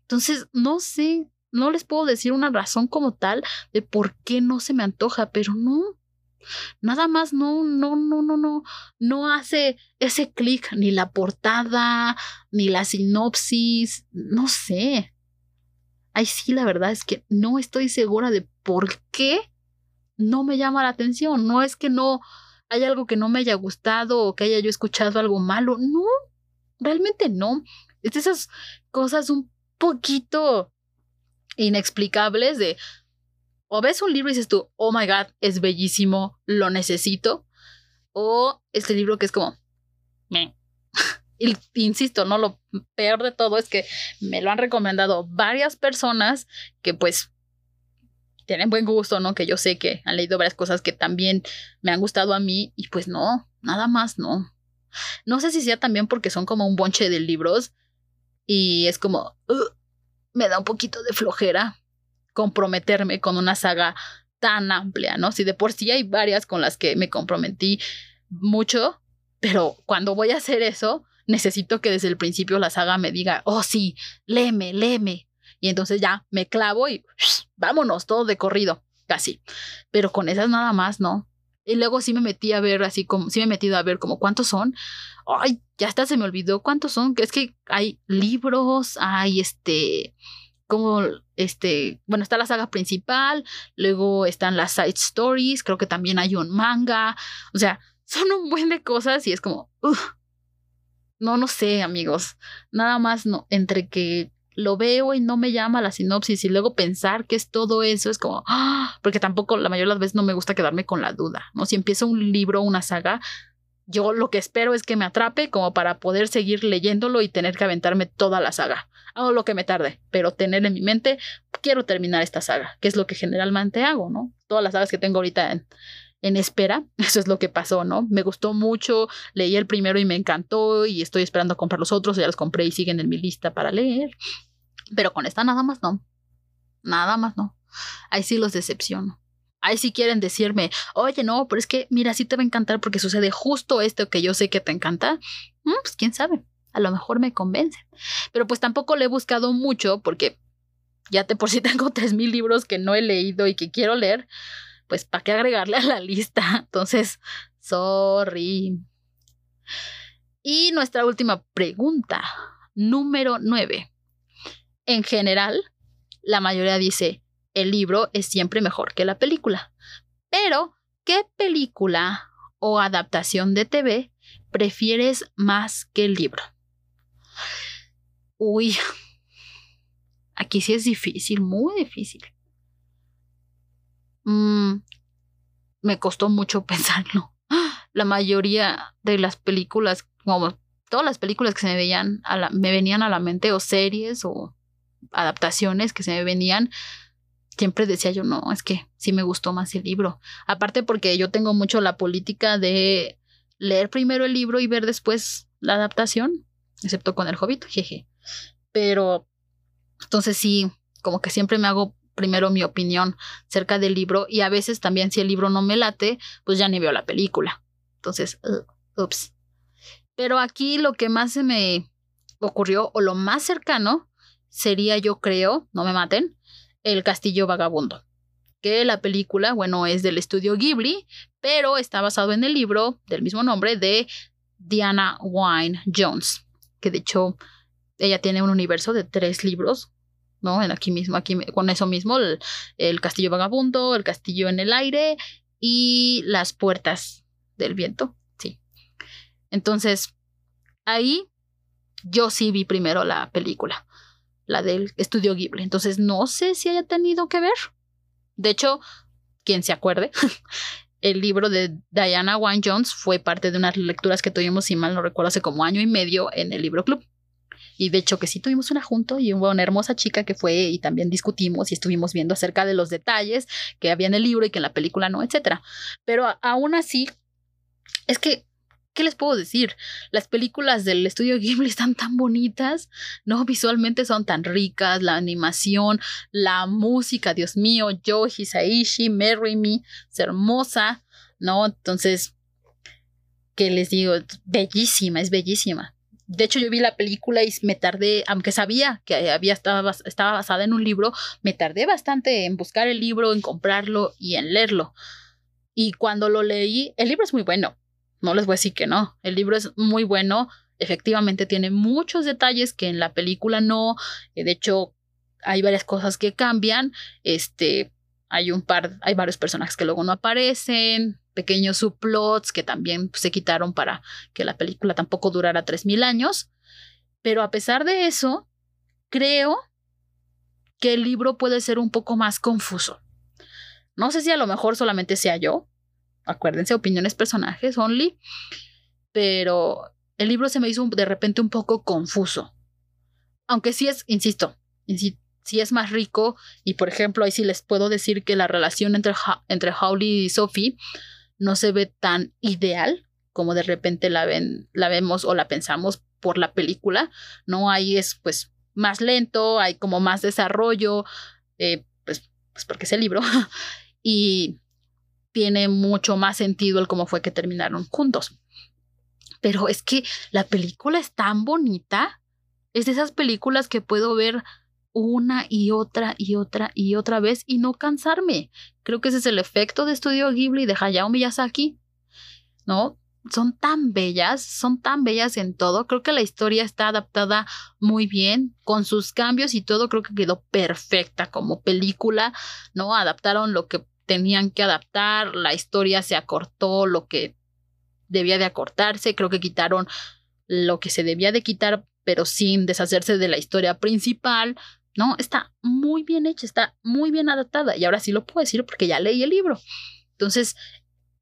entonces, no sé, no les puedo decir una razón como tal de por qué no se me antoja, pero no, Nada más no, no, no, no, no, no hace ese clic ni la portada, ni la sinopsis, no sé. Ay, sí, la verdad es que no estoy segura de por qué no me llama la atención. No es que no hay algo que no me haya gustado o que haya yo escuchado algo malo. No, realmente no. Es de esas cosas un poquito inexplicables de o ves un libro y dices tú, oh my god, es bellísimo, lo necesito. O este libro que es como, y, insisto, no lo peor de todo es que me lo han recomendado varias personas que pues tienen buen gusto, ¿no? Que yo sé que han leído varias cosas que también me han gustado a mí y pues no, nada más no. No sé si sea también porque son como un bonche de libros y es como, me da un poquito de flojera comprometerme con una saga tan amplia, ¿no? Si de por sí hay varias con las que me comprometí mucho, pero cuando voy a hacer eso, necesito que desde el principio la saga me diga, oh sí, léeme, léeme. Y entonces ya me clavo y vámonos, todo de corrido, casi. Pero con esas nada más, ¿no? Y luego sí me metí a ver así como, sí me he metido a ver como cuántos son. Ay, ya hasta se me olvidó cuántos son. Es que hay libros, hay este, como este, bueno, está la saga principal, luego están las side stories, creo que también hay un manga. O sea, son un buen de cosas y es como, no, no sé, amigos. Nada más no, entre que lo veo y no me llama la sinopsis y luego pensar que es todo eso es como, ¡ah! porque tampoco la mayoría de las veces no me gusta quedarme con la duda, ¿no? Si empiezo un libro, una saga, yo lo que espero es que me atrape como para poder seguir leyéndolo y tener que aventarme toda la saga. Hago lo que me tarde, pero tener en mi mente, quiero terminar esta saga, que es lo que generalmente hago, ¿no? Todas las sagas que tengo ahorita en, espera. Eso es lo que pasó, ¿no? Me gustó mucho, leí el primero y me encantó y estoy esperando a comprar los otros, ya los compré y siguen en mi lista para leer. Pero con esta nada más no. Nada más no. Ahí sí los decepciono. Ahí sí quieren decirme, oye, no, pero es que, mira, sí te va a encantar porque sucede justo esto que yo sé que te encanta. Mm, pues quién sabe, a lo mejor me convence. Pero pues tampoco le he buscado mucho porque ya te por si tengo tres mil libros que no he leído y que quiero leer, pues ¿para qué agregarle a la lista? Entonces, sorry. Y nuestra última pregunta, número nueve en general, la mayoría dice, el libro es siempre mejor que la película. Pero, ¿qué película o adaptación de TV prefieres más que el libro? Uy, aquí sí es difícil, muy difícil. Mm, me costó mucho pensarlo. La mayoría de las películas, como todas las películas que se me veían a la, me venían a la mente, o series, o adaptaciones que se me venían, siempre decía yo, no, es que sí me gustó más el libro. Aparte porque yo tengo mucho la política de leer primero el libro y ver después la adaptación, excepto con el Hobbit, jeje. Pero entonces sí, como que siempre me hago primero mi opinión cerca del libro y a veces también si el libro no me late, pues ya ni veo la película. Entonces, ups. Pero aquí lo que más se me ocurrió o lo más cercano sería, yo creo, no me maten, El Castillo Vagabundo. Que la película, bueno, es del estudio Ghibli, pero está basado en el libro del mismo nombre de Diana Wine Jones. Que de hecho, ella tiene un universo de tres libros, ¿no? En aquí mismo, aquí con eso mismo, el, Castillo Vagabundo, el Castillo en el Aire y las puertas del viento, sí. Entonces, ahí yo sí vi primero la película la del estudio Ghibli. Entonces no sé si haya tenido que ver. De hecho, quien se acuerde, el libro de Diana Wine Jones fue parte de unas lecturas que tuvimos, si mal no recuerdo, hace como año y medio en el libro club. Y de hecho que sí tuvimos una junto y hubo una hermosa chica que fue y también discutimos y estuvimos viendo acerca de los detalles que había en el libro y que en la película no, etcétera. Pero aún así, es que ¿qué les puedo decir? Las películas del estudio Ghibli están tan bonitas, ¿no? Visualmente son tan ricas, la animación, la música, Dios mío, Yo, Hisaishi, Marry Me, es hermosa, ¿no? Entonces, ¿qué les digo? Bellísima, es bellísima. De hecho, yo vi la película y me tardé, aunque sabía que había estaba, estaba basada en un libro, me tardé bastante en buscar el libro, en comprarlo y en leerlo. Y cuando lo leí, el libro es muy bueno, no les voy a decir que no. El libro es muy bueno. Efectivamente tiene muchos detalles que en la película no. Eh, de hecho, hay varias cosas que cambian. Este, hay un par, hay varios personajes que luego no aparecen. Pequeños subplots que también se quitaron para que la película tampoco durara 3000 años. Pero a pesar de eso, creo que el libro puede ser un poco más confuso. No sé si a lo mejor solamente sea yo, acuérdense, opiniones personajes only, pero el libro se me hizo de repente un poco confuso. Aunque sí es, insisto, sí es más rico y por ejemplo ahí sí les puedo decir que la relación entre, entre Howley y Sophie no se ve tan ideal como de repente la ven, la vemos o la pensamos por la película, ¿no? Ahí es pues más lento, hay como más desarrollo, eh, pues, pues porque es el libro. y tiene mucho más sentido el cómo fue que terminaron juntos. pero es que la película es tan bonita. Es de esas películas que puedo ver una y otra y otra y otra vez y no cansarme. Creo que ese es el efecto de Estudio Ghibli de Hayao Miyazaki. ¿No? Son tan bellas, son tan bellas en todo. Creo que la historia está adaptada muy bien, con sus cambios y todo, creo que quedó perfecta como película, ¿no? Adaptaron lo que tenían que adaptar, la historia se acortó, lo que debía de acortarse, creo que quitaron lo que se debía de quitar, pero sin deshacerse de la historia principal, no, está muy bien hecha, está muy bien adaptada. Y ahora sí lo puedo decir porque ya leí el libro. Entonces,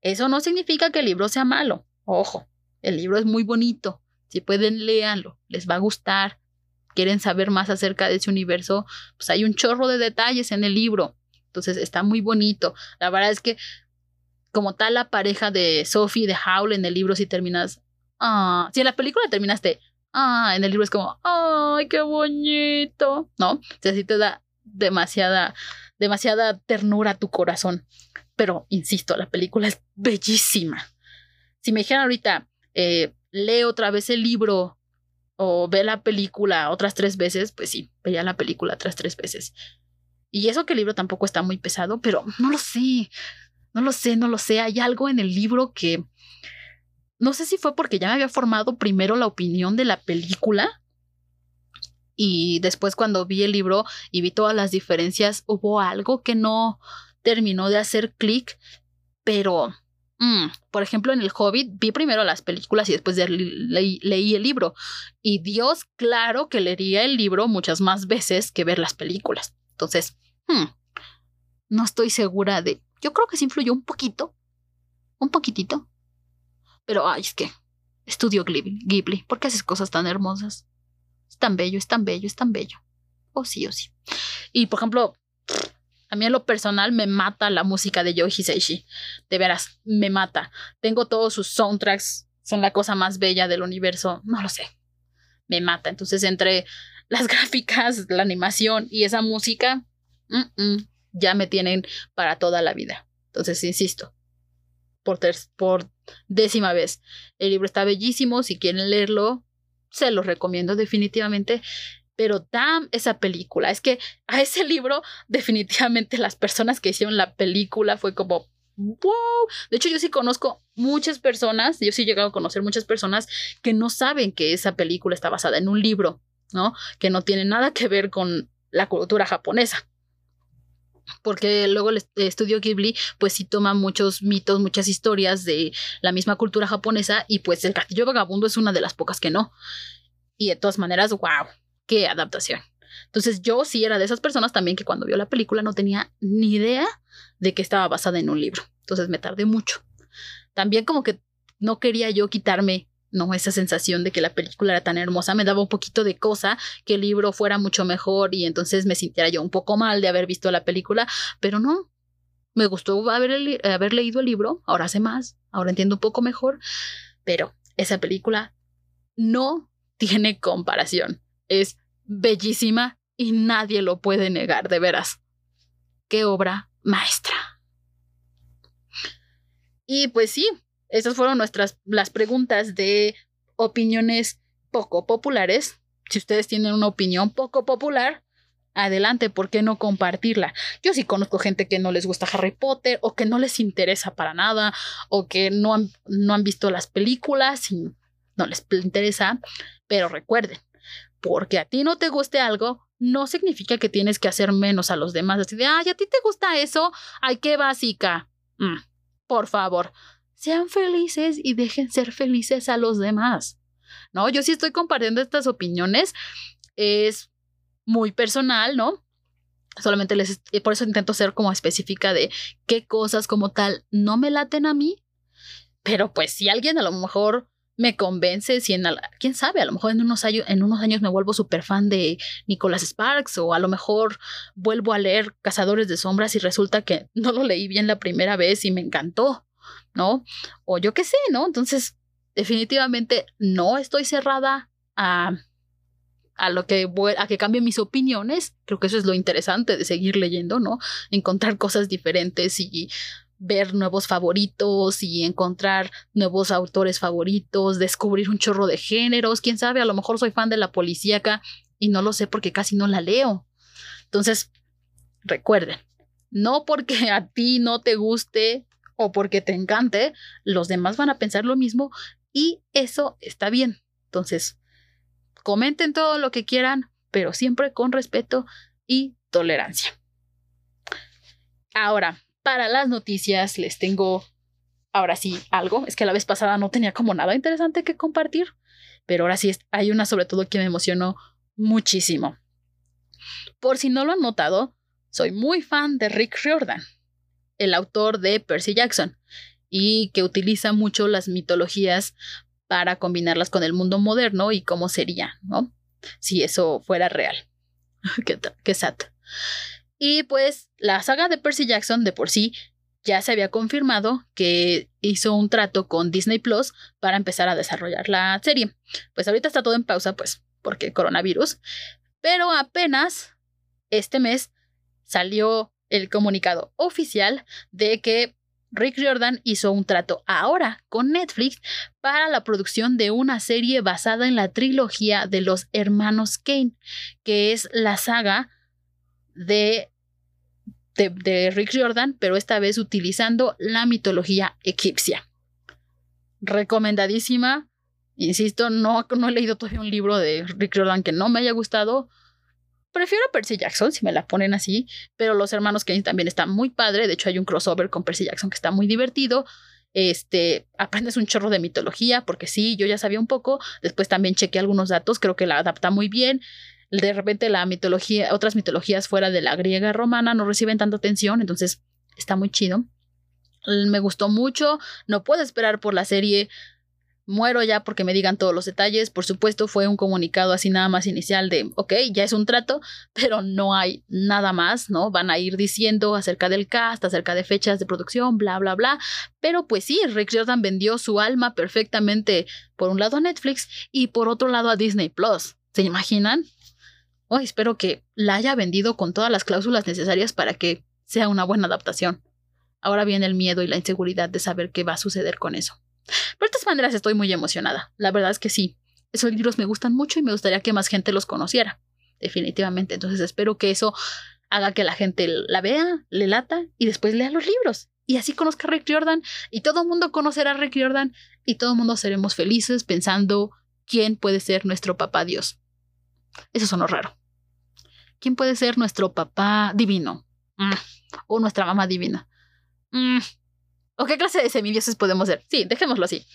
eso no significa que el libro sea malo. Ojo, el libro es muy bonito. Si pueden, léanlo. Les va a gustar. Quieren saber más acerca de ese universo. Pues hay un chorro de detalles en el libro. Entonces, está muy bonito. La verdad es que, como tal, la pareja de Sophie y de Howl en el libro, si terminas. Ah, si en la película terminaste ah, en el libro es como, ay, qué bonito, ¿no? O sea, te da demasiada, demasiada ternura a tu corazón. Pero, insisto, la película es bellísima. Si me dijeran ahorita, eh, lee otra vez el libro o ve la película otras tres veces, pues sí, veía la película otras tres veces. Y eso que el libro tampoco está muy pesado, pero no lo sé, no lo sé, no lo sé. Hay algo en el libro que, no sé si fue porque ya me había formado primero la opinión de la película y después cuando vi el libro y vi todas las diferencias, hubo algo que no terminó de hacer clic, pero, mm, por ejemplo, en El Hobbit vi primero las películas y después leí el libro. Y Dios, claro que leería el libro muchas más veces que ver las películas. Entonces, hmm, no estoy segura de... Yo creo que sí influyó un poquito, un poquitito, pero, ay, es que estudio Ghibli. ¿Por qué haces cosas tan hermosas? Es tan bello, es tan bello, es tan bello. Oh, sí, oh, sí. Y, por ejemplo, a mí en lo personal me mata la música de Yoji Seishi. De veras, me mata. Tengo todos sus soundtracks. Son la cosa más bella del universo. No lo sé. Me mata. Entonces, entre las gráficas, la animación y esa música, ya me tienen para toda la vida. Entonces, insisto, por, por décima vez. El libro está bellísimo, si quieren leerlo, se lo recomiendo definitivamente. Pero damn esa película, es que a ese libro definitivamente las personas que hicieron la película fue como, wow. De hecho, yo sí conozco muchas personas, yo sí he llegado a conocer muchas personas que no saben que esa película está basada en un libro, ¿no? Que no tiene nada que ver con la cultura japonesa porque luego el estudio Ghibli pues sí toma muchos mitos, muchas historias de la misma cultura japonesa y pues el castillo vagabundo es una de las pocas que no. Y de todas maneras, wow, qué adaptación. Entonces yo sí era de esas personas también que cuando vio la película no tenía ni idea de que estaba basada en un libro. Entonces me tardé mucho. También como que no quería yo quitarme no esa sensación de que la película era tan hermosa me daba un poquito de cosa que el libro fuera mucho mejor y entonces me sintiera yo un poco mal de haber visto la película, pero no. Me gustó haber, haber leído el libro, ahora sé más, ahora entiendo un poco mejor, pero esa película no tiene comparación. Es bellísima y nadie lo puede negar, de veras. Qué obra maestra. Y pues sí, esas fueron nuestras las preguntas de opiniones poco populares. Si ustedes tienen una opinión poco popular, adelante, ¿por qué no compartirla? Yo sí conozco gente que no les gusta Harry Potter o que no les interesa para nada o que no han, no han visto las películas y no les interesa, pero recuerden, porque a ti no te guste algo, no significa que tienes que hacer menos a los demás. Así de, ay, a ti te gusta eso, ay, qué básica. Mm, por favor, sean felices y dejen ser felices a los demás. ¿No? Yo sí estoy compartiendo estas opiniones. Es muy personal, ¿no? Solamente les, eh, por eso intento ser como específica de qué cosas como tal no me laten a mí. Pero pues si alguien a lo mejor me convence, si en, quién sabe, a lo mejor en unos años, en unos años me vuelvo súper fan de Nicholas Sparks o a lo mejor vuelvo a leer Cazadores de Sombras y resulta que no lo leí bien la primera vez y me encantó. ¿No? O yo qué sé, ¿no? Entonces, definitivamente no estoy cerrada a, a lo que a que cambien mis opiniones. Creo que eso es lo interesante de seguir leyendo, ¿no? Encontrar cosas diferentes y ver nuevos favoritos y encontrar nuevos autores favoritos, descubrir un chorro de géneros, quién sabe, a lo mejor soy fan de la policíaca y no lo sé porque casi no la leo. Entonces, recuerden, no porque a ti no te guste o porque te encante, los demás van a pensar lo mismo y eso está bien. Entonces, comenten todo lo que quieran, pero siempre con respeto y tolerancia. Ahora, para las noticias les tengo ahora sí algo. Es que la vez pasada no tenía como nada interesante que compartir, pero ahora sí hay una sobre todo que me emocionó muchísimo. Por si no lo han notado, soy muy fan de Rick Riordan, el autor de Percy Jackson, y que utiliza mucho las mitologías para combinarlas con el mundo moderno y cómo sería, ¿no? Si eso fuera real. qué, qué sad. Y pues la saga de Percy Jackson de por sí ya se había confirmado que hizo un trato con Disney Plus para empezar a desarrollar la serie. Pues ahorita está todo en pausa, pues, porque coronavirus. Pero apenas este mes salió el comunicado oficial de que Rick Jordan hizo un trato ahora con Netflix para la producción de una serie basada en la trilogía de los hermanos Kane, que es la saga de, de, Rick Jordan, pero esta vez utilizando la mitología egipcia. Recomendadísima. Insisto, no, no he leído todavía un libro de Rick Jordan que no me haya gustado. Prefiero a Percy Jackson, si me la ponen así, pero los hermanos Kane también están muy padre. De hecho, hay un crossover con Percy Jackson que está muy divertido. Este, aprendes un chorro de mitología, porque sí, yo ya sabía un poco. Después también chequé algunos datos, creo que la adapta muy bien de repente la mitología, otras mitologías fuera de la griega romana no reciben tanta atención, entonces está muy chido. Me gustó mucho, no puedo esperar por la serie. Muero ya porque me digan todos los detalles. Por supuesto, fue un comunicado así nada más inicial de, ok, ya es un trato, pero no hay nada más, ¿no? Van a ir diciendo acerca del cast, acerca de fechas de producción, bla, bla, bla. Pero pues sí, Rick Jordan vendió su alma perfectamente, por un lado a Netflix y por otro lado a Disney Plus. ¿Se imaginan? espero que la haya vendido con todas las cláusulas necesarias para que sea una buena adaptación. Ahora viene el miedo y la inseguridad de saber qué va a suceder con eso. Pero de todas maneras estoy muy emocionada. La verdad es que sí. Esos libros me gustan mucho y me gustaría que más gente los conociera. Definitivamente. Entonces espero que eso haga que la gente la vea, le lata y después lea los libros. Y así conozca a Rick Jordan y todo el mundo conocerá a Rick Jordan y todo el mundo seremos felices pensando quién puede ser nuestro papá Dios. Eso sonó raro. ¿Quién puede ser nuestro papá divino? Mm. O nuestra mamá divina. Mm. ¿O qué clase de semidioses podemos ser? Sí, dejémoslo así.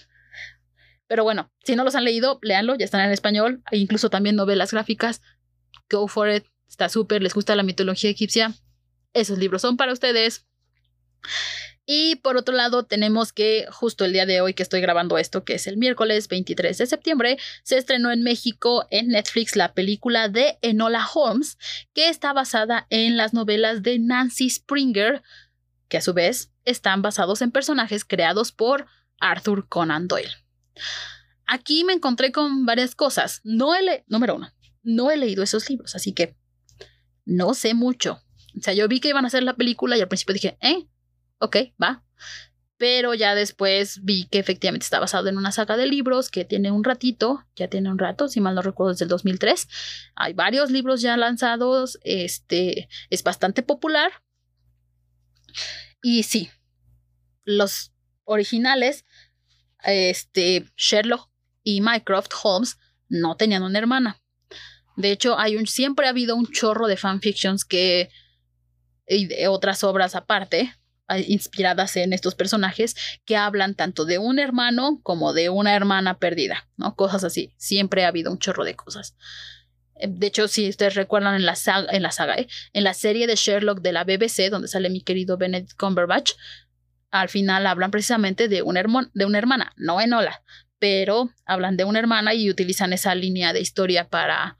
Pero bueno, si no los han leído, léanlo, ya están en español. Hay incluso también novelas gráficas. Go for it. Está súper, les gusta la mitología egipcia. Esos libros son para ustedes. Y por otro lado, tenemos que justo el día de hoy que estoy grabando esto, que es el miércoles 23 de septiembre, se estrenó en México en Netflix la película de Enola Holmes, que está basada en las novelas de Nancy Springer, que a su vez están basados en personajes creados por Arthur Conan Doyle. Aquí me encontré con varias cosas. No he número uno, no he leído esos libros, así que no sé mucho. O sea, yo vi que iban a hacer la película y al principio dije, ¿eh? ok, va. Pero ya después vi que efectivamente está basado en una saga de libros que tiene un ratito, ya tiene un rato, si mal no recuerdo, desde el 2003. Hay varios libros ya lanzados, este es bastante popular. Y sí, los originales, este Sherlock y Mycroft Holmes no tenían una hermana. De hecho, hay un, siempre ha habido un chorro de fanfictions que y de otras obras aparte inspiradas en estos personajes que hablan tanto de un hermano como de una hermana perdida, ¿no? Cosas así. Siempre ha habido un chorro de cosas. De hecho, si ustedes recuerdan en la saga, en la, saga, ¿eh? en la serie de Sherlock de la BBC, donde sale mi querido Benedict Cumberbatch, al final hablan precisamente de, un de una hermana, no Enola, pero hablan de una hermana y utilizan esa línea de historia para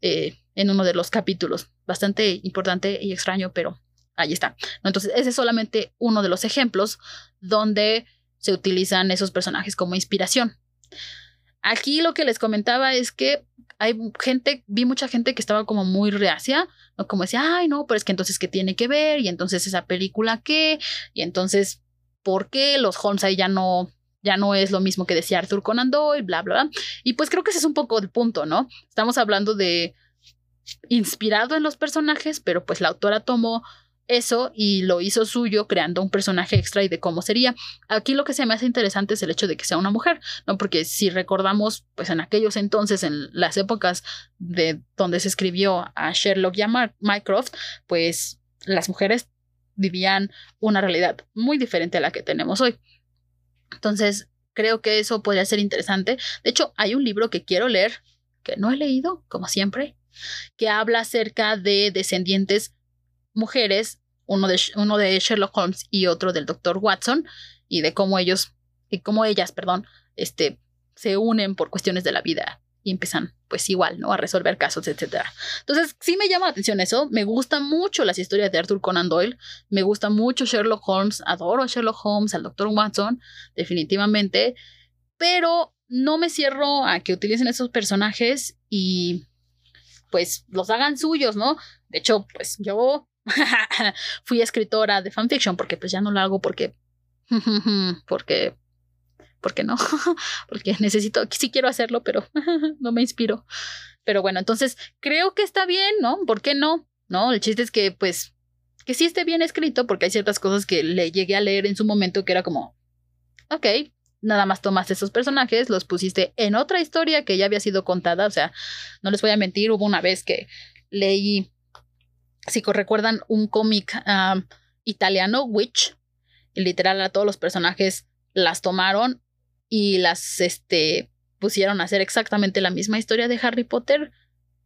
eh, en uno de los capítulos. Bastante importante y extraño, pero Ahí está. Entonces, ese es solamente uno de los ejemplos donde se utilizan esos personajes como inspiración. Aquí lo que les comentaba es que hay gente, vi mucha gente que estaba como muy reacia, ¿no? como decía, ay, no, pero es que entonces, ¿qué tiene que ver? Y entonces, ¿esa película qué? Y entonces, por qué los Holmes ahí ya no, ya no es lo mismo que decía Arthur Conan Doyle, bla, bla, bla. Y pues creo que ese es un poco el punto, ¿no? Estamos hablando de inspirado en los personajes, pero pues la autora tomó eso y lo hizo suyo creando un personaje extra y de cómo sería. Aquí lo que se me hace interesante es el hecho de que sea una mujer, ¿no? Porque si recordamos, pues en aquellos entonces, en las épocas de donde se escribió a Sherlock y a Mycroft, pues las mujeres vivían una realidad muy diferente a la que tenemos hoy. Entonces, creo que eso podría ser interesante. De hecho, hay un libro que quiero leer, que no he leído, como siempre, que habla acerca de descendientes mujeres uno de, uno de Sherlock Holmes y otro del Dr. Watson, y de cómo ellos, y cómo ellas, perdón, este, se unen por cuestiones de la vida y empiezan pues igual, ¿no? A resolver casos, etc. Entonces, sí me llama la atención eso. Me gustan mucho las historias de Arthur Conan Doyle. Me gusta mucho Sherlock Holmes. Adoro a Sherlock Holmes, al Dr. Watson, definitivamente. Pero no me cierro a que utilicen esos personajes y pues los hagan suyos, ¿no? De hecho, pues yo fui escritora de fanfiction porque pues ya no lo hago porque porque porque no porque necesito sí quiero hacerlo pero no me inspiro. Pero bueno entonces creo que está bien no por qué no no el chiste es que pues que sí esté bien escrito porque hay ciertas cosas que le llegué a leer en su momento que era como ok nada más tomaste esos personajes los pusiste en otra historia que ya había sido contada. O sea no les voy a mentir hubo una vez que leí si recuerdan un cómic italiano, Witch, literal a todos los personajes las tomaron y las este, pusieron a hacer exactamente la misma historia de Harry Potter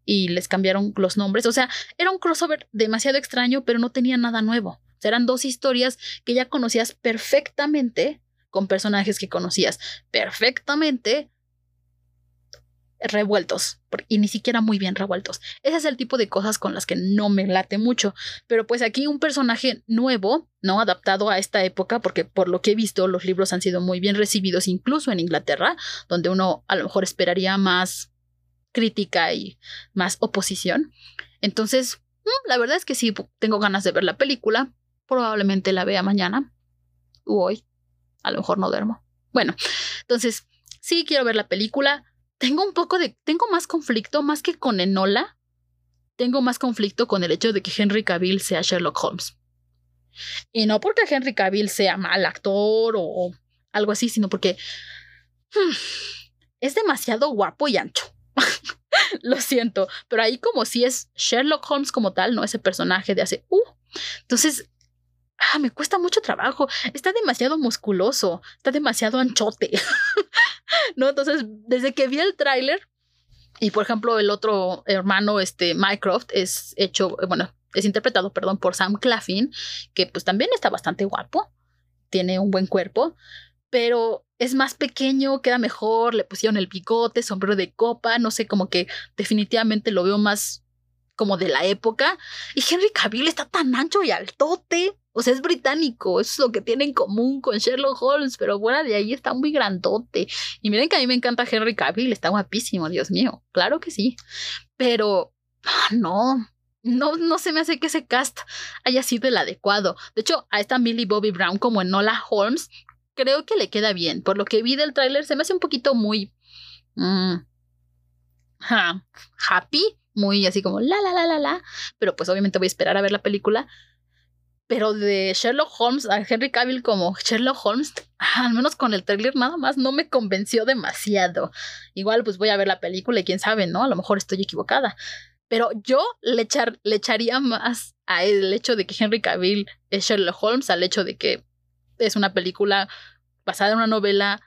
y les cambiaron los nombres. O sea, era un crossover demasiado extraño, pero no tenía nada nuevo. O sea, eran dos historias que ya conocías perfectamente con personajes que conocías perfectamente revueltos y ni siquiera muy bien revueltos. Ese es el tipo de cosas con las que no me late mucho. Pero pues aquí un personaje nuevo, ¿no? Adaptado a esta época, porque por lo que he visto los libros han sido muy bien recibidos, incluso en Inglaterra, donde uno a lo mejor esperaría más crítica y más oposición. Entonces, mm, la verdad es que sí, tengo ganas de ver la película. Probablemente la vea mañana o hoy. A lo mejor no duermo. Bueno, entonces, sí quiero ver la película tengo un poco de, tengo más conflicto, más que con Enola, tengo más conflicto con el hecho de que Henry Cavill sea Sherlock Holmes. Y no porque Henry Cavill sea mal actor o, algo así, sino porque hmm, es demasiado guapo y ancho. Lo siento, pero ahí como si es Sherlock Holmes como tal, no ese personaje de hace... Uh, entonces, ah, me cuesta mucho trabajo. Está demasiado musculoso, está demasiado anchote. ¿no? Entonces, desde que vi el tráiler, y por ejemplo, el otro hermano, este, Mycroft, es hecho, bueno, es interpretado, perdón, por Sam Claflin, que pues también está bastante guapo, tiene un buen cuerpo, pero es más pequeño, queda mejor, le pusieron el picote, sombrero de copa, no sé, como que definitivamente lo veo más como de la época. Y Henry Cavill está tan ancho y altote. O sea, es británico, eso es lo que tiene en común con Sherlock Holmes, pero fuera de ahí está muy grandote. Y miren que a mí me encanta Henry Cavill, está guapísimo, Dios mío, claro que sí. Pero, ah, no, no, no se me hace que ese cast haya sido el adecuado. De hecho, a esta Millie Bobby Brown como Enola Holmes, creo que le queda bien. Por lo que vi del tráiler, se me hace un poquito muy... Mm, happy, muy así como la, la, la, la, la. Pero pues obviamente voy a esperar a ver la película pero de Sherlock Holmes a Henry Cavill como Sherlock Holmes, al menos con el trailer nada más no me convenció demasiado. Igual pues voy a ver la película y quién sabe, ¿no? A lo mejor estoy equivocada. Pero yo le, echar, le echaría más a el hecho de que Henry Cavill es Sherlock Holmes al hecho de que es una película basada en una novela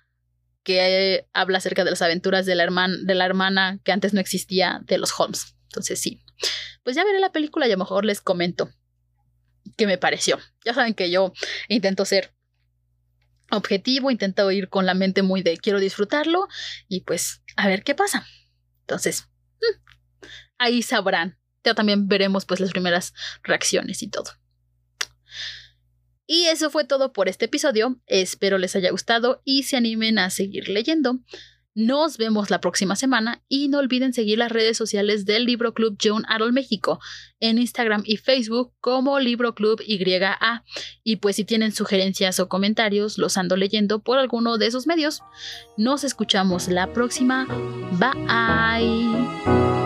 que habla acerca de las aventuras de la, hermana, de la hermana que antes no existía de los Holmes. Entonces sí, pues ya veré la película y a lo mejor les comento que me pareció. Ya saben que yo intento ser objetivo, intento ir con la mente muy de quiero disfrutarlo y pues a ver qué pasa. Entonces, mm, ahí sabrán. Ya también veremos pues las primeras reacciones y todo. Y eso fue todo por este episodio. Espero les haya gustado y se animen a seguir leyendo. Nos vemos la próxima semana y no olviden seguir las redes sociales del Libro Club John Arroll México en Instagram y Facebook como Libro Club YA. Y pues si tienen sugerencias o comentarios, los ando leyendo por alguno de esos medios. Nos escuchamos la próxima. Bye.